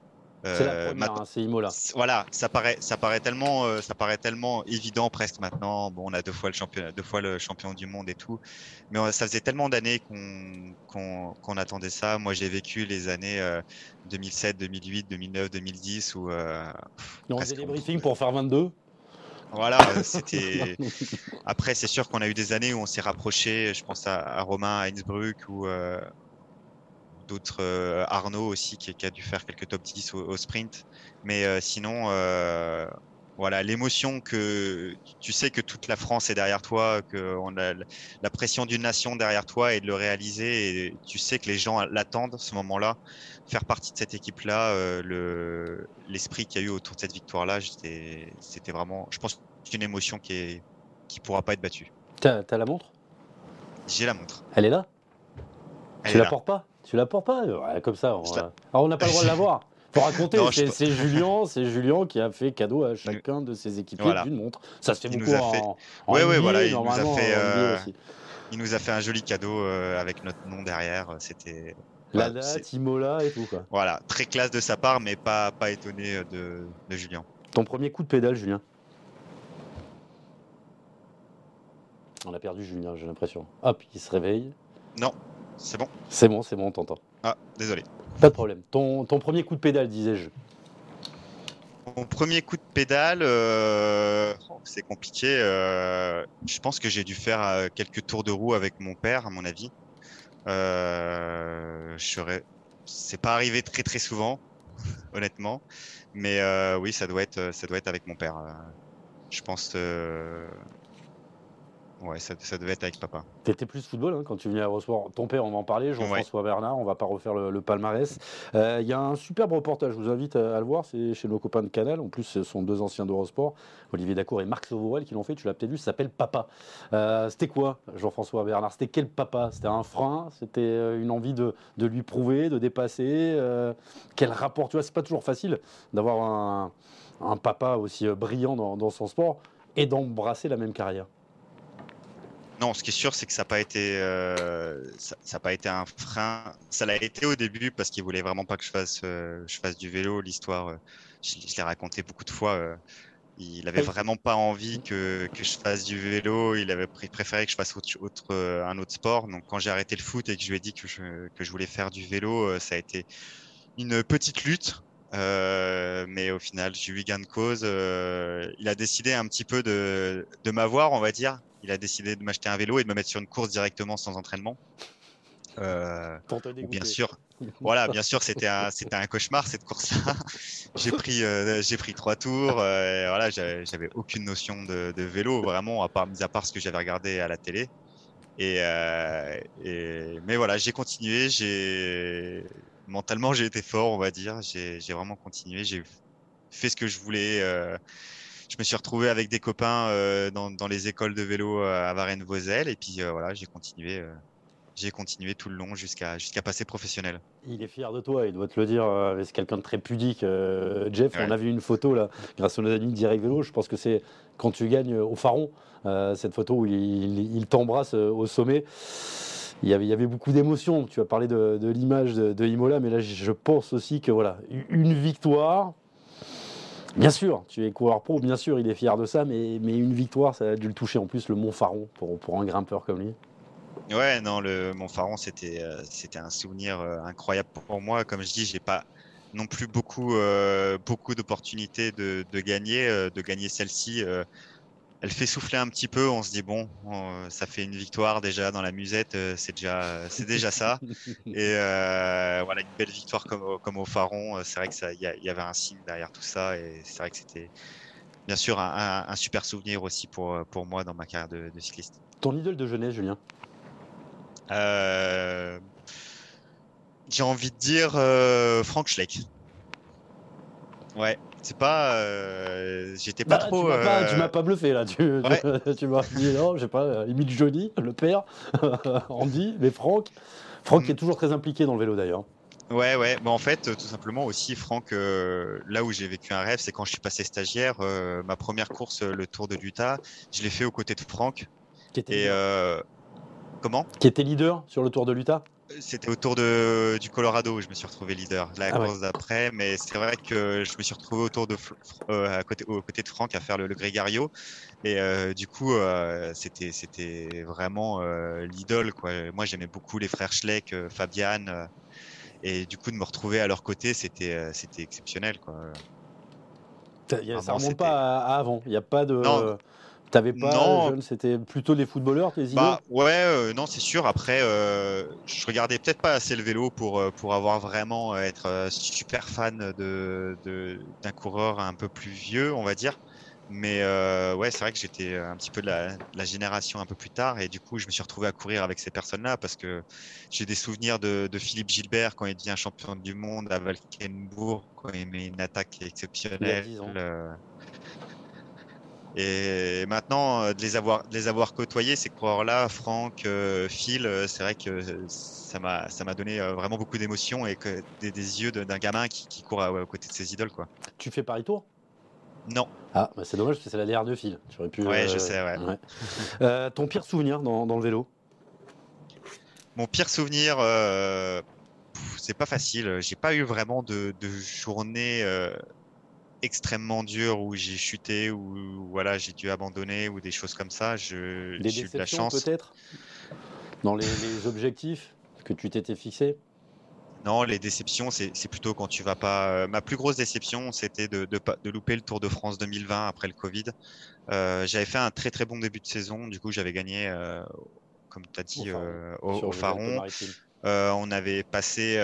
C'est la Euh, première, hein, c'est Imola. C- Voilà, ça paraît, ça paraît tellement, euh, ça paraît tellement évident presque maintenant. Bon, on a deux fois le champion, deux fois le champion du monde et tout, mais euh, ça faisait tellement d'années qu'on attendait ça. Moi, j'ai vécu les années euh, 2007, 2008, 2009, 2010 où euh, On faisait des briefings pour faire 22. voilà, c'était. Après, c'est sûr qu'on a eu des années où on s'est rapproché. Je pense à, à Romain à Innsbruck ou euh, d'autres euh, Arnaud aussi qui, qui a dû faire quelques top 10 au, au sprint. Mais euh, sinon, euh, voilà, l'émotion que tu sais que toute la France est derrière toi, que on a la pression d'une nation derrière toi et de le réaliser. Et tu sais que les gens l'attendent ce moment-là. Faire partie de cette équipe-là, le l'esprit qu'il y a eu autour de cette victoire-là, j'étais- c'était vraiment, je pense, une émotion qui est qui pourra pas être battue. T'as t'as la montre? J'ai la montre. Elle est là? Tu la portes pas? Tu la portes pas? Ouais, Comme ça. On, la- Alors on n'a pas le droit de la voir. Faut raconter, Non, c'est Julien, c'est Julien qui a fait cadeau à chacun de ses équipiers Voilà. d'une montre. Ça se fait Il nous beaucoup a fait- en, ouais, NBA, voilà, il nous a fait, euh. Il nous a fait un joli cadeau euh, avec notre nom derrière. C'était La date, Imola et tout quoi. voilà, très classe de sa part, mais pas, pas étonné euh, de, de Julien. Ton premier coup de pédale, Julien? On a perdu Julien, j'ai l'impression. Hop, il se réveille. C'est bon C'est bon, c'est bon, on t'entend. Ah, désolé. Pas de problème. Ton, ton premier coup de pédale, disais-je. Mon premier coup de pédale, euh, oh, c'est compliqué. euh, je pense que j'ai dû faire euh, quelques tours de roue avec mon père, à mon avis. Euh, je serais... C'est pas arrivé très très souvent, honnêtement. Mais oui, ça doit être, ça doit être avec mon père. Je pense. Ouais, ça, ça devait être avec papa. T'étais plus football hein, quand tu venais à Eurosport. Ton père, on va en parler, Jean-François Bernard, on va pas refaire le, le palmarès. Euh, Il y a un superbe reportage, je vous invite à, à le voir, c'est chez nos copains de Canal. En plus, ce sont deux anciens d'Eurosport, Olivier Dacour et Marc Sauvorel qui l'ont fait, tu l'as peut-être vu, ça s'appelle Papa. Euh, c'était quoi, Jean-François Bernard? C'était quel papa? C'était un frein? C'était euh, une envie de, de lui prouver, de dépasser? Euh, Quel rapport? Tu vois, c'est pas toujours facile d'avoir un, un papa aussi brillant dans, dans son sport et d'embrasser la même carrière. Non, ce qui est sûr, c'est que ça n'a pas été, euh, ça, pas été un frein. Ça l'a été au début parce qu'il voulait vraiment pas que je fasse, euh, je fasse du vélo. L'histoire, euh, je, je l'ai raconté beaucoup de fois. euh, il avait vraiment pas envie que, que je fasse du vélo. Il avait pr- préféré que je fasse autre, autre, euh, un autre sport. Donc, quand j'ai arrêté le foot et que je lui ai dit que je, que je voulais faire du vélo, ça a été une petite lutte. Euh, mais au final, j'ai eu gain de cause. Euh, il a décidé un petit peu de, de m'avoir, on va dire. Il a décidé de m'acheter un vélo et de me mettre sur une course directement sans entraînement. Euh, bien sûr, voilà, bien sûr, c'était un, c'était un cauchemar cette course-là. j'ai pris, euh, j'ai pris trois tours. euh, et voilà, j'avais aucune notion de, de vélo vraiment, à part, mis à part ce que j'avais regardé à la télé. Et, euh, et mais voilà, j'ai continué. J'ai mentalement, j'ai été fort, on va dire. J'ai vraiment continué. J'ai fait ce que je voulais. Je me suis retrouvé avec des copains euh, dans, dans les écoles de vélo euh, à Varennes-Vauzelles et puis euh, voilà, j'ai continué. j'ai continué tout le long jusqu'à jusqu'à passer professionnel. Il est fier de toi, il doit te le dire. C'est quelqu'un de très pudique. Jeff, Ouais. on a vu une photo là, grâce à nos amis de Direct Vélo. Je pense que c'est quand tu gagnes au Faron, cette photo où il, il- il t'embrasse au sommet. Il y avait, il y avait beaucoup d'émotions. Tu as parlé de, de l'image de, de Imola, mais là, je pense aussi que voilà, une victoire. Bien sûr, tu es coureur pro, bien sûr, il est fier de ça, mais, une victoire, ça a dû le toucher en plus, le Mont Faron, pour, un grimpeur comme lui. Ouais, non, le Montfaron, c'était euh, c'était un souvenir euh, incroyable pour moi. Comme je dis, j'ai pas non plus beaucoup euh, beaucoup d'opportunités de, gagner, de gagner celle-ci. Euh, elle fait souffler un petit peu. On se dit bon, on- ça fait une victoire déjà dans la musette, euh, c'est déjà c'est déjà ça. Et euh, voilà, une belle victoire comme au- comme au Faron. euh, C'est vrai que ça, il y, avait un signe derrière tout ça, et c'est vrai que c'était bien sûr un, un- un super souvenir aussi pour pour moi dans ma carrière de, de cycliste. Ton idole de jeunesse, Julien? Euh, J'ai envie de dire euh, Frank Schleck. Ouais, c'est pas. euh, J'étais pas Bah, trop. Tu m'as pas, euh, pas bluffé là. Tu, Ouais. tu m'as dit non, je sais pas, euh, imite Johnny, le père, Andy, mais Franck. Franck Mm. est toujours très impliqué dans le vélo d'ailleurs. Ouais, ouais. Bah, en fait, tout simplement aussi, Franck, euh, là où j'ai vécu un rêve, c'est quand je suis passé stagiaire. euh, ma première course, le Tour de l'Utah, je l'ai fait aux côtés de Franck. Qui était, Et euh, comment? Qui était leader sur le Tour de l'Utah? C'était au Tour de, du Colorado où je me suis retrouvé leader. La Ah ouais. course d'après, mais c'est vrai que je me suis retrouvé autour de, euh, à côté, aux côtés de Franck à faire le, le Grégario. Et euh, du coup, euh, c'était, c'était vraiment euh, l'idole. Quoi. Moi, j'aimais beaucoup les frères Schleck, Fabian. et du coup, de me retrouver à leur côté, c'était, c'était exceptionnel. Quoi. Ça, y a- ça bon, remonte pas à, à avant. Il n'y a pas de. Non. T'avais pas Non. jeune, c'était plutôt les footballeurs, tes idées? Bah ouais, euh, non, c'est sûr. Après, euh, je regardais peut-être pas assez le vélo pour euh, pour avoir vraiment euh, être euh, super fan de de- d'un coureur un peu plus vieux, on va dire. Mais euh, ouais, c'est vrai que j'étais un petit peu de la, de la génération un peu plus tard et du coup, je me suis retrouvé à courir avec ces personnes-là parce que j'ai des souvenirs de, de Philippe Gilbert quand il devient champion du monde à Valkenburg, quand il met une attaque exceptionnelle. 10 ans. Et maintenant, euh, de les avoir, de les avoir côtoyés, ces coureurs-là, Franck, euh, Phil, euh, c'est vrai que ça m'a, ça m'a donné vraiment beaucoup d'émotions et que des, des yeux d'un gamin qui, qui court à, à, côté de ses idoles, quoi. Tu fais Paris Tour? Non. Ah, bah c'est dommage parce que c'est la dernière de Phil. Tu aurais pu. Ouais, je sais, ouais. ouais. ton pire souvenir dans, dans, le vélo? Mon pire souvenir, euh, c'est pas facile. J'ai pas eu vraiment de, de journée euh, extrêmement dure où j'ai chuté ou voilà j'ai dû abandonner ou des choses comme ça. Je, des j'ai eu de la chance. Peut-être? Dans les, les, objectifs que tu t'étais fixé. Non, les déceptions, c'est plutôt quand tu vas pas. Euh, ma plus grosse déception, c'était de, de, de, louper le Tour de France 2020 après le Covid. Euh, j'avais fait un très très bon début de saison. Du coup, j'avais gagné, euh, comme tu as dit, au, au, au Faron. On avait passé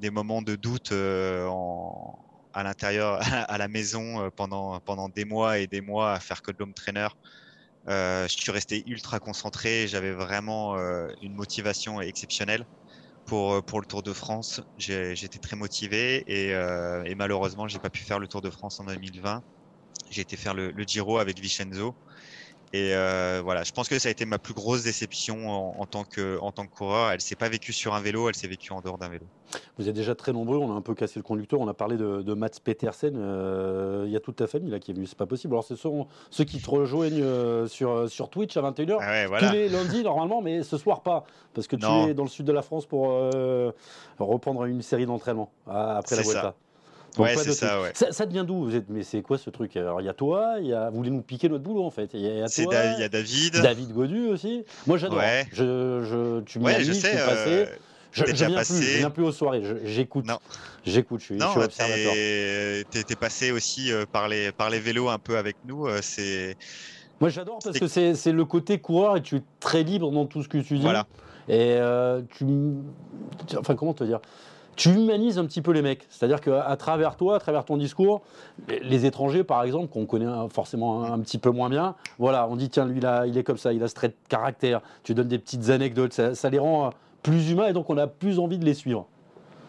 des moments de doute en, à l'intérieur, à la maison pendant, pendant des mois et des mois à faire que de l'homme trainer. je suis resté ultra concentré. J'avais vraiment une motivation exceptionnelle pour, pour le Tour de France. J'étais très motivé et, et malheureusement, j'ai pas pu faire le Tour de France en 2020. J'ai été faire le, le Giro avec Vincenzo. Et euh, voilà, je pense que ça a été ma plus grosse déception en, en tant, que, en tant que coureur. Elle s'est pas vécue sur un vélo, elle s'est vécue en dehors d'un vélo. Vous êtes déjà très nombreux, on a un peu cassé le conducteur, on a parlé de, de Mats Petersen. Euh, il y a toute ta famille là qui est venue, c'est pas possible. Alors, ce sont ceux qui te rejoignent euh, sur, sur Twitch à 21h ah ouais, voilà. tous les lundis normalement, mais ce soir pas, parce que tu non. es dans le sud de la France pour reprendre une série d'entraînements après la Vuelta. Donc ouais, c'est ça, ouais. ça, ça, vient d'où Mais c'est quoi ce truc? Alors, il y a toi, il y a... vous voulez nous piquer notre boulot en fait. Il y a, toi, da... il y a David. David Godu aussi. Moi, j'adore. Ouais. Je, je, tu mis, je sais. Je, euh... je, je viens passé. plus, je viens plus aux soirées. J'écoute. J'écoute. Je suis, non, je suis observateur. T'es es passé aussi euh, par les par les vélos un peu avec nous. Euh, c'est. Moi, j'adore parce que c'est le côté coureur et tu es très libre dans tout ce que tu dis. Voilà. Et euh, tu, enfin, comment te dire? Tu humanises un petit peu les mecs. C'est-à-dire qu'à travers toi, à travers ton discours, les étrangers, par exemple, qu'on connaît forcément un, petit peu moins bien, voilà, on dit tiens, lui, là, il est comme ça, il a ce trait de caractère. Tu donnes des petites anecdotes, ça, les rend plus humains et donc on a plus envie de les suivre.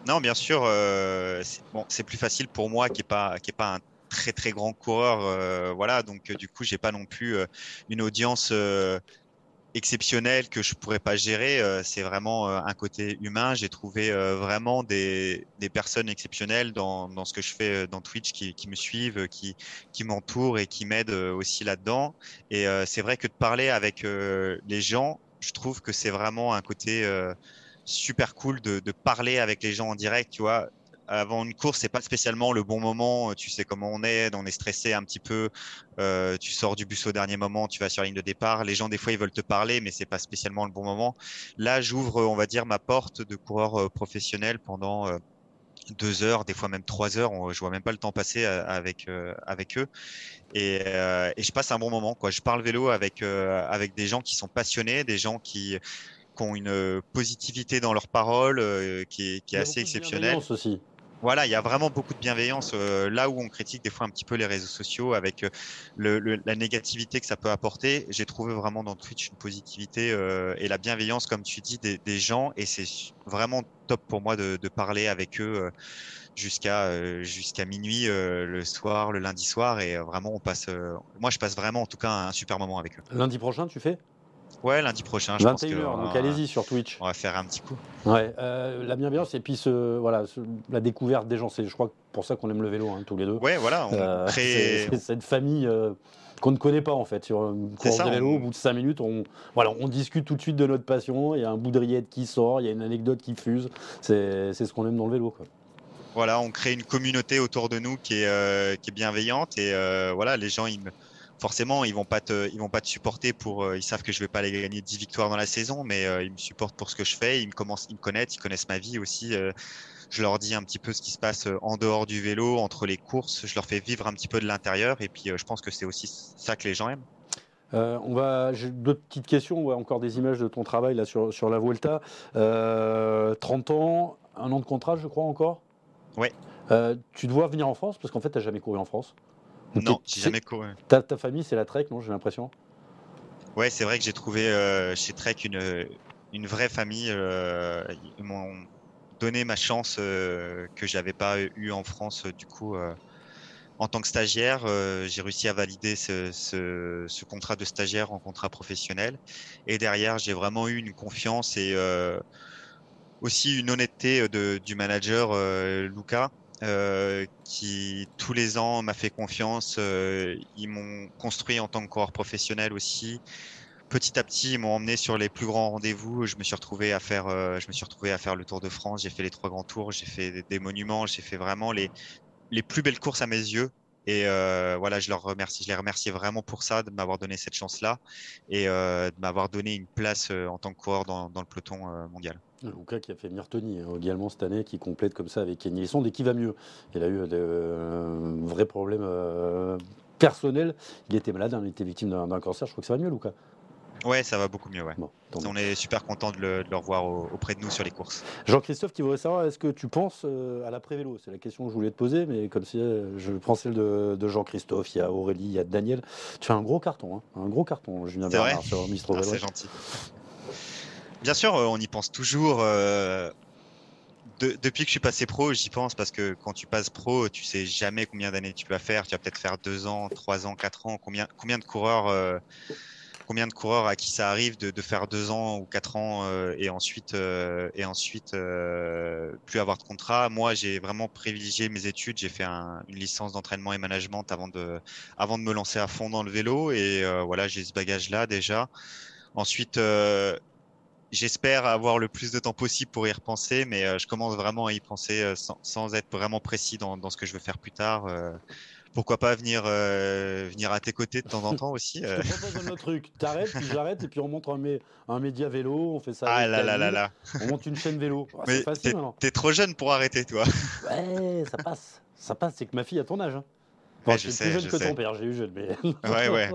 Non, bien sûr, euh, c'est plus facile pour moi qui n'est pas, pas un très très grand coureur, euh, voilà. Donc du coup, j'ai pas non plus euh, une audience exceptionnel que je pourrais pas gérer. Euh, c'est vraiment euh, un côté humain. J'ai trouvé euh, vraiment des, des personnes exceptionnelles dans, dans ce que je fais dans Twitch qui, qui me suivent, qui, qui m'entourent et qui m'aident aussi là-dedans. Et c'est vrai que de parler avec les gens, je trouve que c'est vraiment un côté super cool de, de parler avec les gens en direct. Tu vois, avant une course, c'est pas spécialement le bon moment. Tu sais comment on est, on est stressé un petit peu. Euh, tu sors du bus au dernier moment, tu vas sur la ligne de départ. Les gens des fois ils veulent te parler, mais c'est pas spécialement le bon moment. Là, j'ouvre, on va dire, ma porte de coureur euh, professionnel pendant euh, deux heures, des fois même trois heures. Je vois même pas le temps passer avec avec eux. Et, et, je passe un bon moment. Quoi. Je parle vélo avec avec des gens qui sont passionnés, des gens qui qui ont une positivité dans leurs paroles qui est, qui est assez exceptionnelle. Aussi. Voilà, il y a vraiment beaucoup de bienveillance. Euh, là où on critique des fois un petit peu les réseaux sociaux avec euh, le, la négativité que ça peut apporter, j'ai trouvé vraiment dans Twitch une positivité euh, et la bienveillance, comme tu dis, des, gens. Et c'est vraiment top pour moi de, de parler avec eux jusqu'à jusqu'à minuit le soir, le lundi soir. Et vraiment, on passe. moi, je passe vraiment, en tout cas, un super moment avec eux. Lundi prochain, tu fais? Ouais, lundi prochain. 21 je pense donc allez-y sur Twitch. On va faire un petit coup. Ouais, euh, la bienveillance et puis ce, voilà, ce, la découverte des gens. C'est, je crois, pour ça qu'on aime le vélo, hein, tous les deux. Ouais, voilà. On euh, crée... c'est, cette famille euh, qu'on ne connaît pas en fait. Sur une course de vélo, on... au bout de 5 minutes, on, voilà, on discute tout de suite de notre passion. Il y a un bout de rillette qui sort, il y a une anecdote qui fuse. C'est, c'est ce qu'on aime dans le vélo. Quoi. Voilà, on crée une communauté autour de nous qui est, qui est bienveillante et voilà, les gens ils me forcément ils vont pas te ils vont pas te supporter pour euh, ils savent que je vais pas aller gagner 10 victoires dans la saison mais euh, ils me supportent pour ce que je fais ils me commencent ils me connaissent ils connaissent ma vie aussi euh, je leur dis un petit peu ce qui se passe en dehors du vélo entre les courses je leur fais vivre un petit peu de l'intérieur et puis je pense que c'est aussi ça que les gens aiment euh, on va, j'ai deux petites questions, ouais, encore des images de ton travail là sur, sur la Vuelta. Euh, 30 ans, un an de contrat, je crois encore? Euh, tu dois venir en France? Parce qu'en fait, tu n'as jamais couru en France. Non, j'ai jamais couru. Ta, ta famille, c'est la Trek, non J'ai l'impression. Ouais, c'est vrai que j'ai trouvé euh, chez Trek une, une vraie famille. Euh, ils m'ont donné ma chance euh, que j'avais pas eu en France. Du coup, en tant que stagiaire, euh, j'ai réussi à valider ce, ce, ce, contrat de stagiaire en contrat professionnel. Et derrière, j'ai vraiment eu une confiance et euh, aussi une honnêteté de, du manager euh, Luca, euh, qui tous les ans m'a fait confiance. Euh, ils m'ont construit en tant que coureur professionnel aussi. Petit à petit, ils m'ont emmené sur les plus grands rendez-vous. Je me suis retrouvé à faire, euh, je me suis retrouvé à faire le Tour de France. J'ai fait les trois grands tours. J'ai fait des, monuments. J'ai fait vraiment les les plus belles courses à mes yeux. Et euh, voilà, je leur remercie, je les remercie vraiment pour ça, de m'avoir donné cette chance-là et euh, de m'avoir donné une place en tant que coureur dans, dans le peloton mondial. Luca qui a fait venir Tony hein, également cette année, qui complète comme ça avec Kenny Lesson, et qui va mieux. Il a eu de euh, vrais problèmes euh, personnels. Il était malade, hein, il était victime d'un cancer. Je crois que ça va mieux, Luca. Ouais, ça va beaucoup mieux. Ouais. Bon. On est super content de le, de le revoir au- auprès de nous sur les courses. Jean-Christophe qui voudrait savoir, est-ce que tu penses euh, à l'après-vélo C'est la question que je voulais te poser, mais comme si euh, je prends celle de, de Jean-Christophe, il y a Aurélie, il y a Daniel. Tu fais un gros carton, hein, un gros carton, Julien C'est vrai? Bernard sur Mistro Ah, c'est gentil. Bien sûr, euh, on y pense toujours. euh, de- depuis que je suis passé pro, j'y pense parce que quand tu passes pro, tu sais jamais combien d'années tu vas faire. Tu vas peut-être faire deux ans, trois ans, quatre ans. Combien, combien de coureurs, euh, combien de coureurs à qui ça arrive de, de faire deux ans ou quatre ans euh, et ensuite euh, et ensuite plus avoir de contrat. Moi, j'ai vraiment privilégié mes études. J'ai fait un- une licence d'entraînement et management avant de avant de me lancer à fond dans le vélo et voilà, j'ai ce bagage-là déjà. Ensuite, euh, j'espère avoir le plus de temps possible pour y repenser, mais euh, je commence vraiment à y penser euh, sans, sans être vraiment précis dans, dans ce que je veux faire plus tard. euh. pourquoi pas venir, euh, venir à tes côtés de temps en temps aussi. Je te propose un autre truc. T'arrêtes, puis j'arrête, et puis on montre un, mé- un média vélo, on fait ça. Ah là là là là. On monte une chaîne vélo. Ah, c'est facile t'es trop jeune pour arrêter, toi. Ouais, ça passe. Ça passe, c'est que ma fille a ton âge. Hein. Ouais, je suis sais, plus jeune je que sais. ton père, j'ai eu jeune, mais. Ouais, ouais.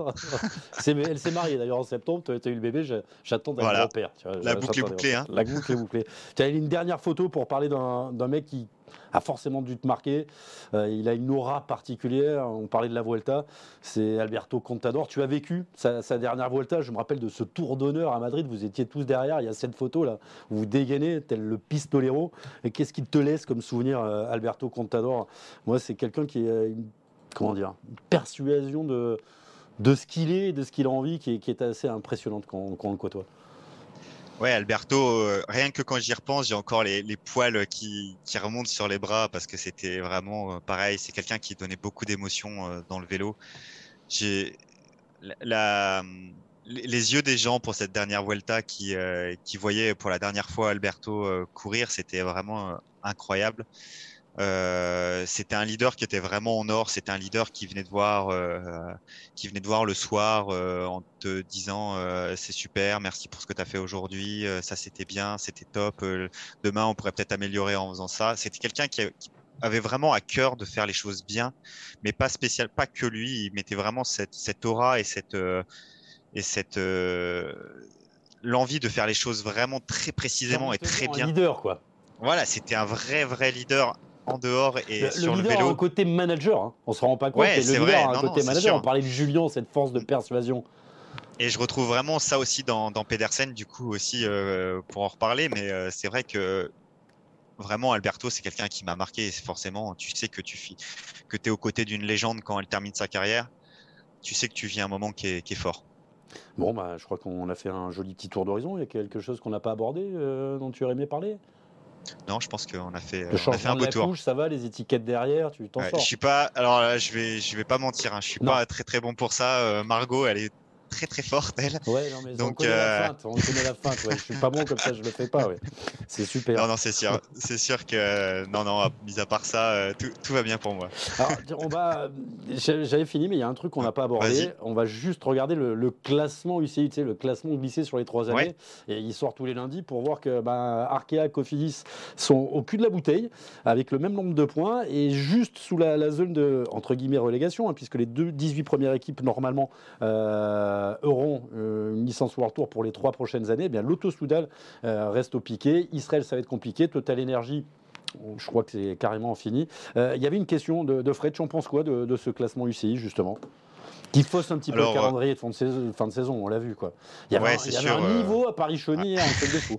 Elle s'est mariée d'ailleurs en septembre, tu as eu le bébé, j'attends d'être Voilà. grand-père. tu vois, La boucle est bouclée, hein. La boucle est bouclée. Tu as une dernière photo pour parler d'un mec qui a forcément dû te marquer. Euh, il a une aura particulière. On parlait de la Vuelta. C'est Alberto Contador. Tu as vécu sa, sa dernière Vuelta. Je me rappelle de ce tour d'honneur à Madrid. Vous étiez tous derrière. Il y a cette photo là où vous dégainez tel le pistolero. Et qu'est-ce qui te laisse comme souvenir, euh, Alberto Contador? Moi, c'est quelqu'un qui a une, comment dire, persuasion de, de ce qu'il est, de ce qu'il a envie, qui est, qui est assez impressionnante quand, on le côtoie. Ouais, Alberto, euh, rien que quand j'y repense, j'ai encore les, poils qui, qui remontent sur les bras parce que c'était vraiment euh, pareil. C'est quelqu'un qui donnait beaucoup d'émotions euh, dans le vélo. J'ai les yeux des gens pour cette dernière Vuelta qui, qui voyaient pour la dernière fois Alberto courir, c'était vraiment incroyable. Euh, c'était un leader qui était vraiment en or. C'était un leader qui venait de voir, euh, qui venait de voir le soir euh, en te disant euh, c'est super, merci pour ce que tu as fait aujourd'hui, euh, ça c'était bien, c'était top. euh, demain on pourrait peut-être améliorer en faisant ça. C'était quelqu'un qui, avait vraiment à cœur de faire les choses bien, mais pas spécial, pas que lui. Il mettait vraiment cette, cette aura et cette euh, et cette euh, l'envie de faire les choses vraiment très précisément et très Un bien. leader, quoi. Voilà, c'était un vrai vrai leader en dehors et Le, sur le le leader a un vélo. côté manager. Hein. On se rend pas compte. Ouais, mais le c'est leader vrai. a un Non, côté non, manager. sûr. On parlait de Julien, cette force de persuasion. Et je retrouve vraiment ça aussi dans, dans Pedersen, du coup, aussi, euh, pour en reparler. Mais euh, c'est vrai que vraiment, Alberto, c'est quelqu'un qui m'a marqué. Et forcément, tu sais que tu que es aux côtés d'une légende quand elle termine sa carrière. Tu sais que tu vis un moment qui est, qui est fort. Bon, bah, je crois qu'on a fait un joli petit tour d'horizon. Il y a quelque chose qu'on n'a pas abordé, euh, dont tu aurais aimé parler? Non, je pense qu'on a fait, Le on a fait un beau tour. couche, ça va, les étiquettes derrière, tu t'en Ouais, sors. je suis pas. Alors là, je vais, je vais pas mentir. Hein, je suis Non. pas très très bon pour ça. Euh, Margot, elle est très très forte, elle. Ouais, non, mais on Donc, connaît la euh, feinte. On connaît la feinte. Ouais. Je suis pas bon comme ça, je le fais pas. Ouais. C'est super. Non, non, c'est sûr. C'est sûr que non, non. Mis à part ça, euh, tout, tout va bien pour moi. Alors, on va. j'a- J'avais fini, mais il y a un truc qu'on n'a pas abordé. On va juste regarder le, le classement UCI, tu sais, le classement glissé sur les trois années. Ouais. Et il sort tous les lundis pour voir que ben, Arkea, Cofidis sont au cul de la bouteille avec le même nombre de points et juste sous la, la zone de entre guillemets relégation, hein, puisque les deux 18 premières équipes normalement euh, auront euh, une licence World Tour pour les trois prochaines années. Eh bien, l'Auto Soudal euh, reste au piqué. Israël, ça va être compliqué. Total Energy. Je crois que c'est carrément fini. Euh, Il y avait une question de, de Fred. Tu en penses quoi de, de ce classement UCI, justement? Qui fausse un petit peu le calendrier de fin de saison, fin de saison on l'a vu. Quoi. Il y avait, un, niveau à Paris-Chauny, un truc de fou.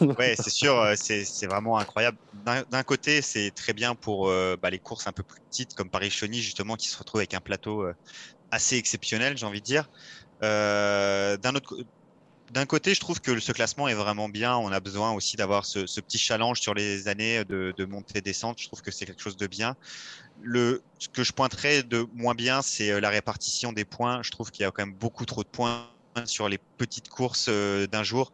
ouais, c'est sûr, c'est vraiment incroyable. D'un côté, c'est très bien pour bah, les courses un peu plus petites, comme Paris-Chauny, justement, qui se retrouve avec un plateau assez exceptionnel, j'ai envie de dire. D'un autre d'un côté, je trouve que ce classement est vraiment bien. On a besoin aussi d'avoir ce, petit challenge sur les années de, de montée-descente. Je trouve que c'est quelque chose de bien. Le, ce que je pointerais de moins bien, c'est euh, la répartition des points. Je trouve qu'il y a quand même beaucoup trop de points sur les petites courses euh, d'un jour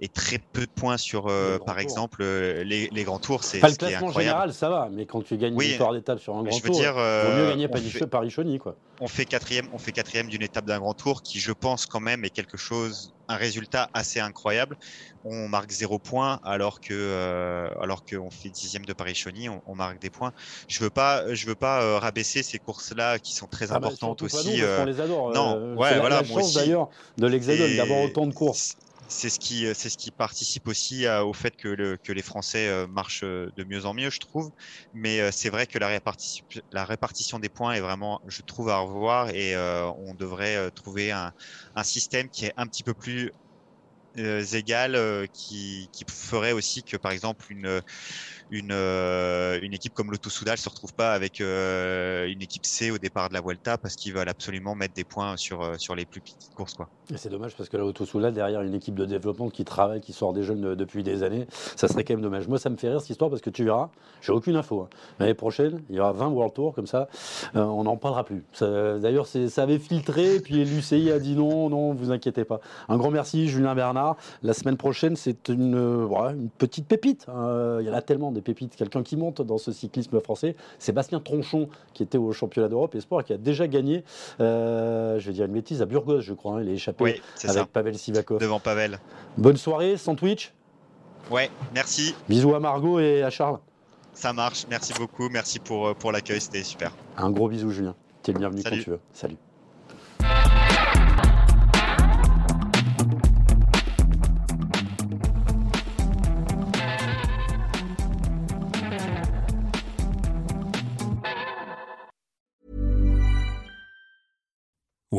et très peu de points sur, euh, par exemple, les, les, grands tours. C'est pas le classement général, ça va, mais quand tu gagnes une victoire d'étape sur un grand tour, il vaut mieux gagner Paris-Chauny. Quoi. On fait quatrième, on fait quatrième d'une étape d'un grand tour qui, je pense, quand même, est quelque chose un résultat assez incroyable. On marque zéro point alors que euh, alors qu'on fait dixième de Paris-Chauny, on, marque des points. Je veux pas je veux pas euh, rabaisser ces courses-là qui sont très ah bah, importantes aussi. Nous, on les adore. Non, ouais, voilà, la chance d'ailleurs de l'Hexagone d'avoir autant de courses c'est ce qui c'est ce qui participe aussi au fait que, le, que les Français marchent de mieux en mieux, je trouve. Mais c'est vrai que la, répartition, la répartition des points est vraiment, je trouve, à revoir et on devrait trouver un, un, système qui est un petit peu plus égal, qui, qui ferait aussi que, par exemple, une une, euh, une équipe comme l'Auto Soudal se retrouve pas avec euh, une équipe C au départ de la Vuelta parce qu'ils veulent absolument mettre des points sur, euh, sur les plus petites courses. Quoi. C'est dommage parce que l'Auto Soudal, derrière une équipe de développement qui travaille, qui sort des jeunes depuis des années, ça serait quand même dommage. Moi, ça me fait rire cette histoire parce que tu verras, j'ai aucune info. Hein. L'année prochaine, il y aura 20 World Tour comme ça, on n'en parlera plus. D'ailleurs, ça avait filtré, puis l'UCI a dit non, non, vous inquiétez pas. Un grand merci, Julien Bernard. La semaine prochaine, c'est une, une petite pépite. Hein. Il y en a tellement des pépites, quelqu'un qui monte dans ce cyclisme français. Sébastien Tronchon, qui était au championnat d'Europe Espoir, qui a déjà gagné, euh, je vais dire une bêtise, à Burgos, je crois. Hein. il est échappé avec Pavel Sivakov. Devant Pavel. Bonne soirée, sandwich. Ouais, merci. Bisous à Margot et à Charles. Ça marche, merci beaucoup, merci pour, euh, pour l'accueil, c'était super. Un gros bisou, Julien. Tu es le bienvenu quand tu veux. Salut.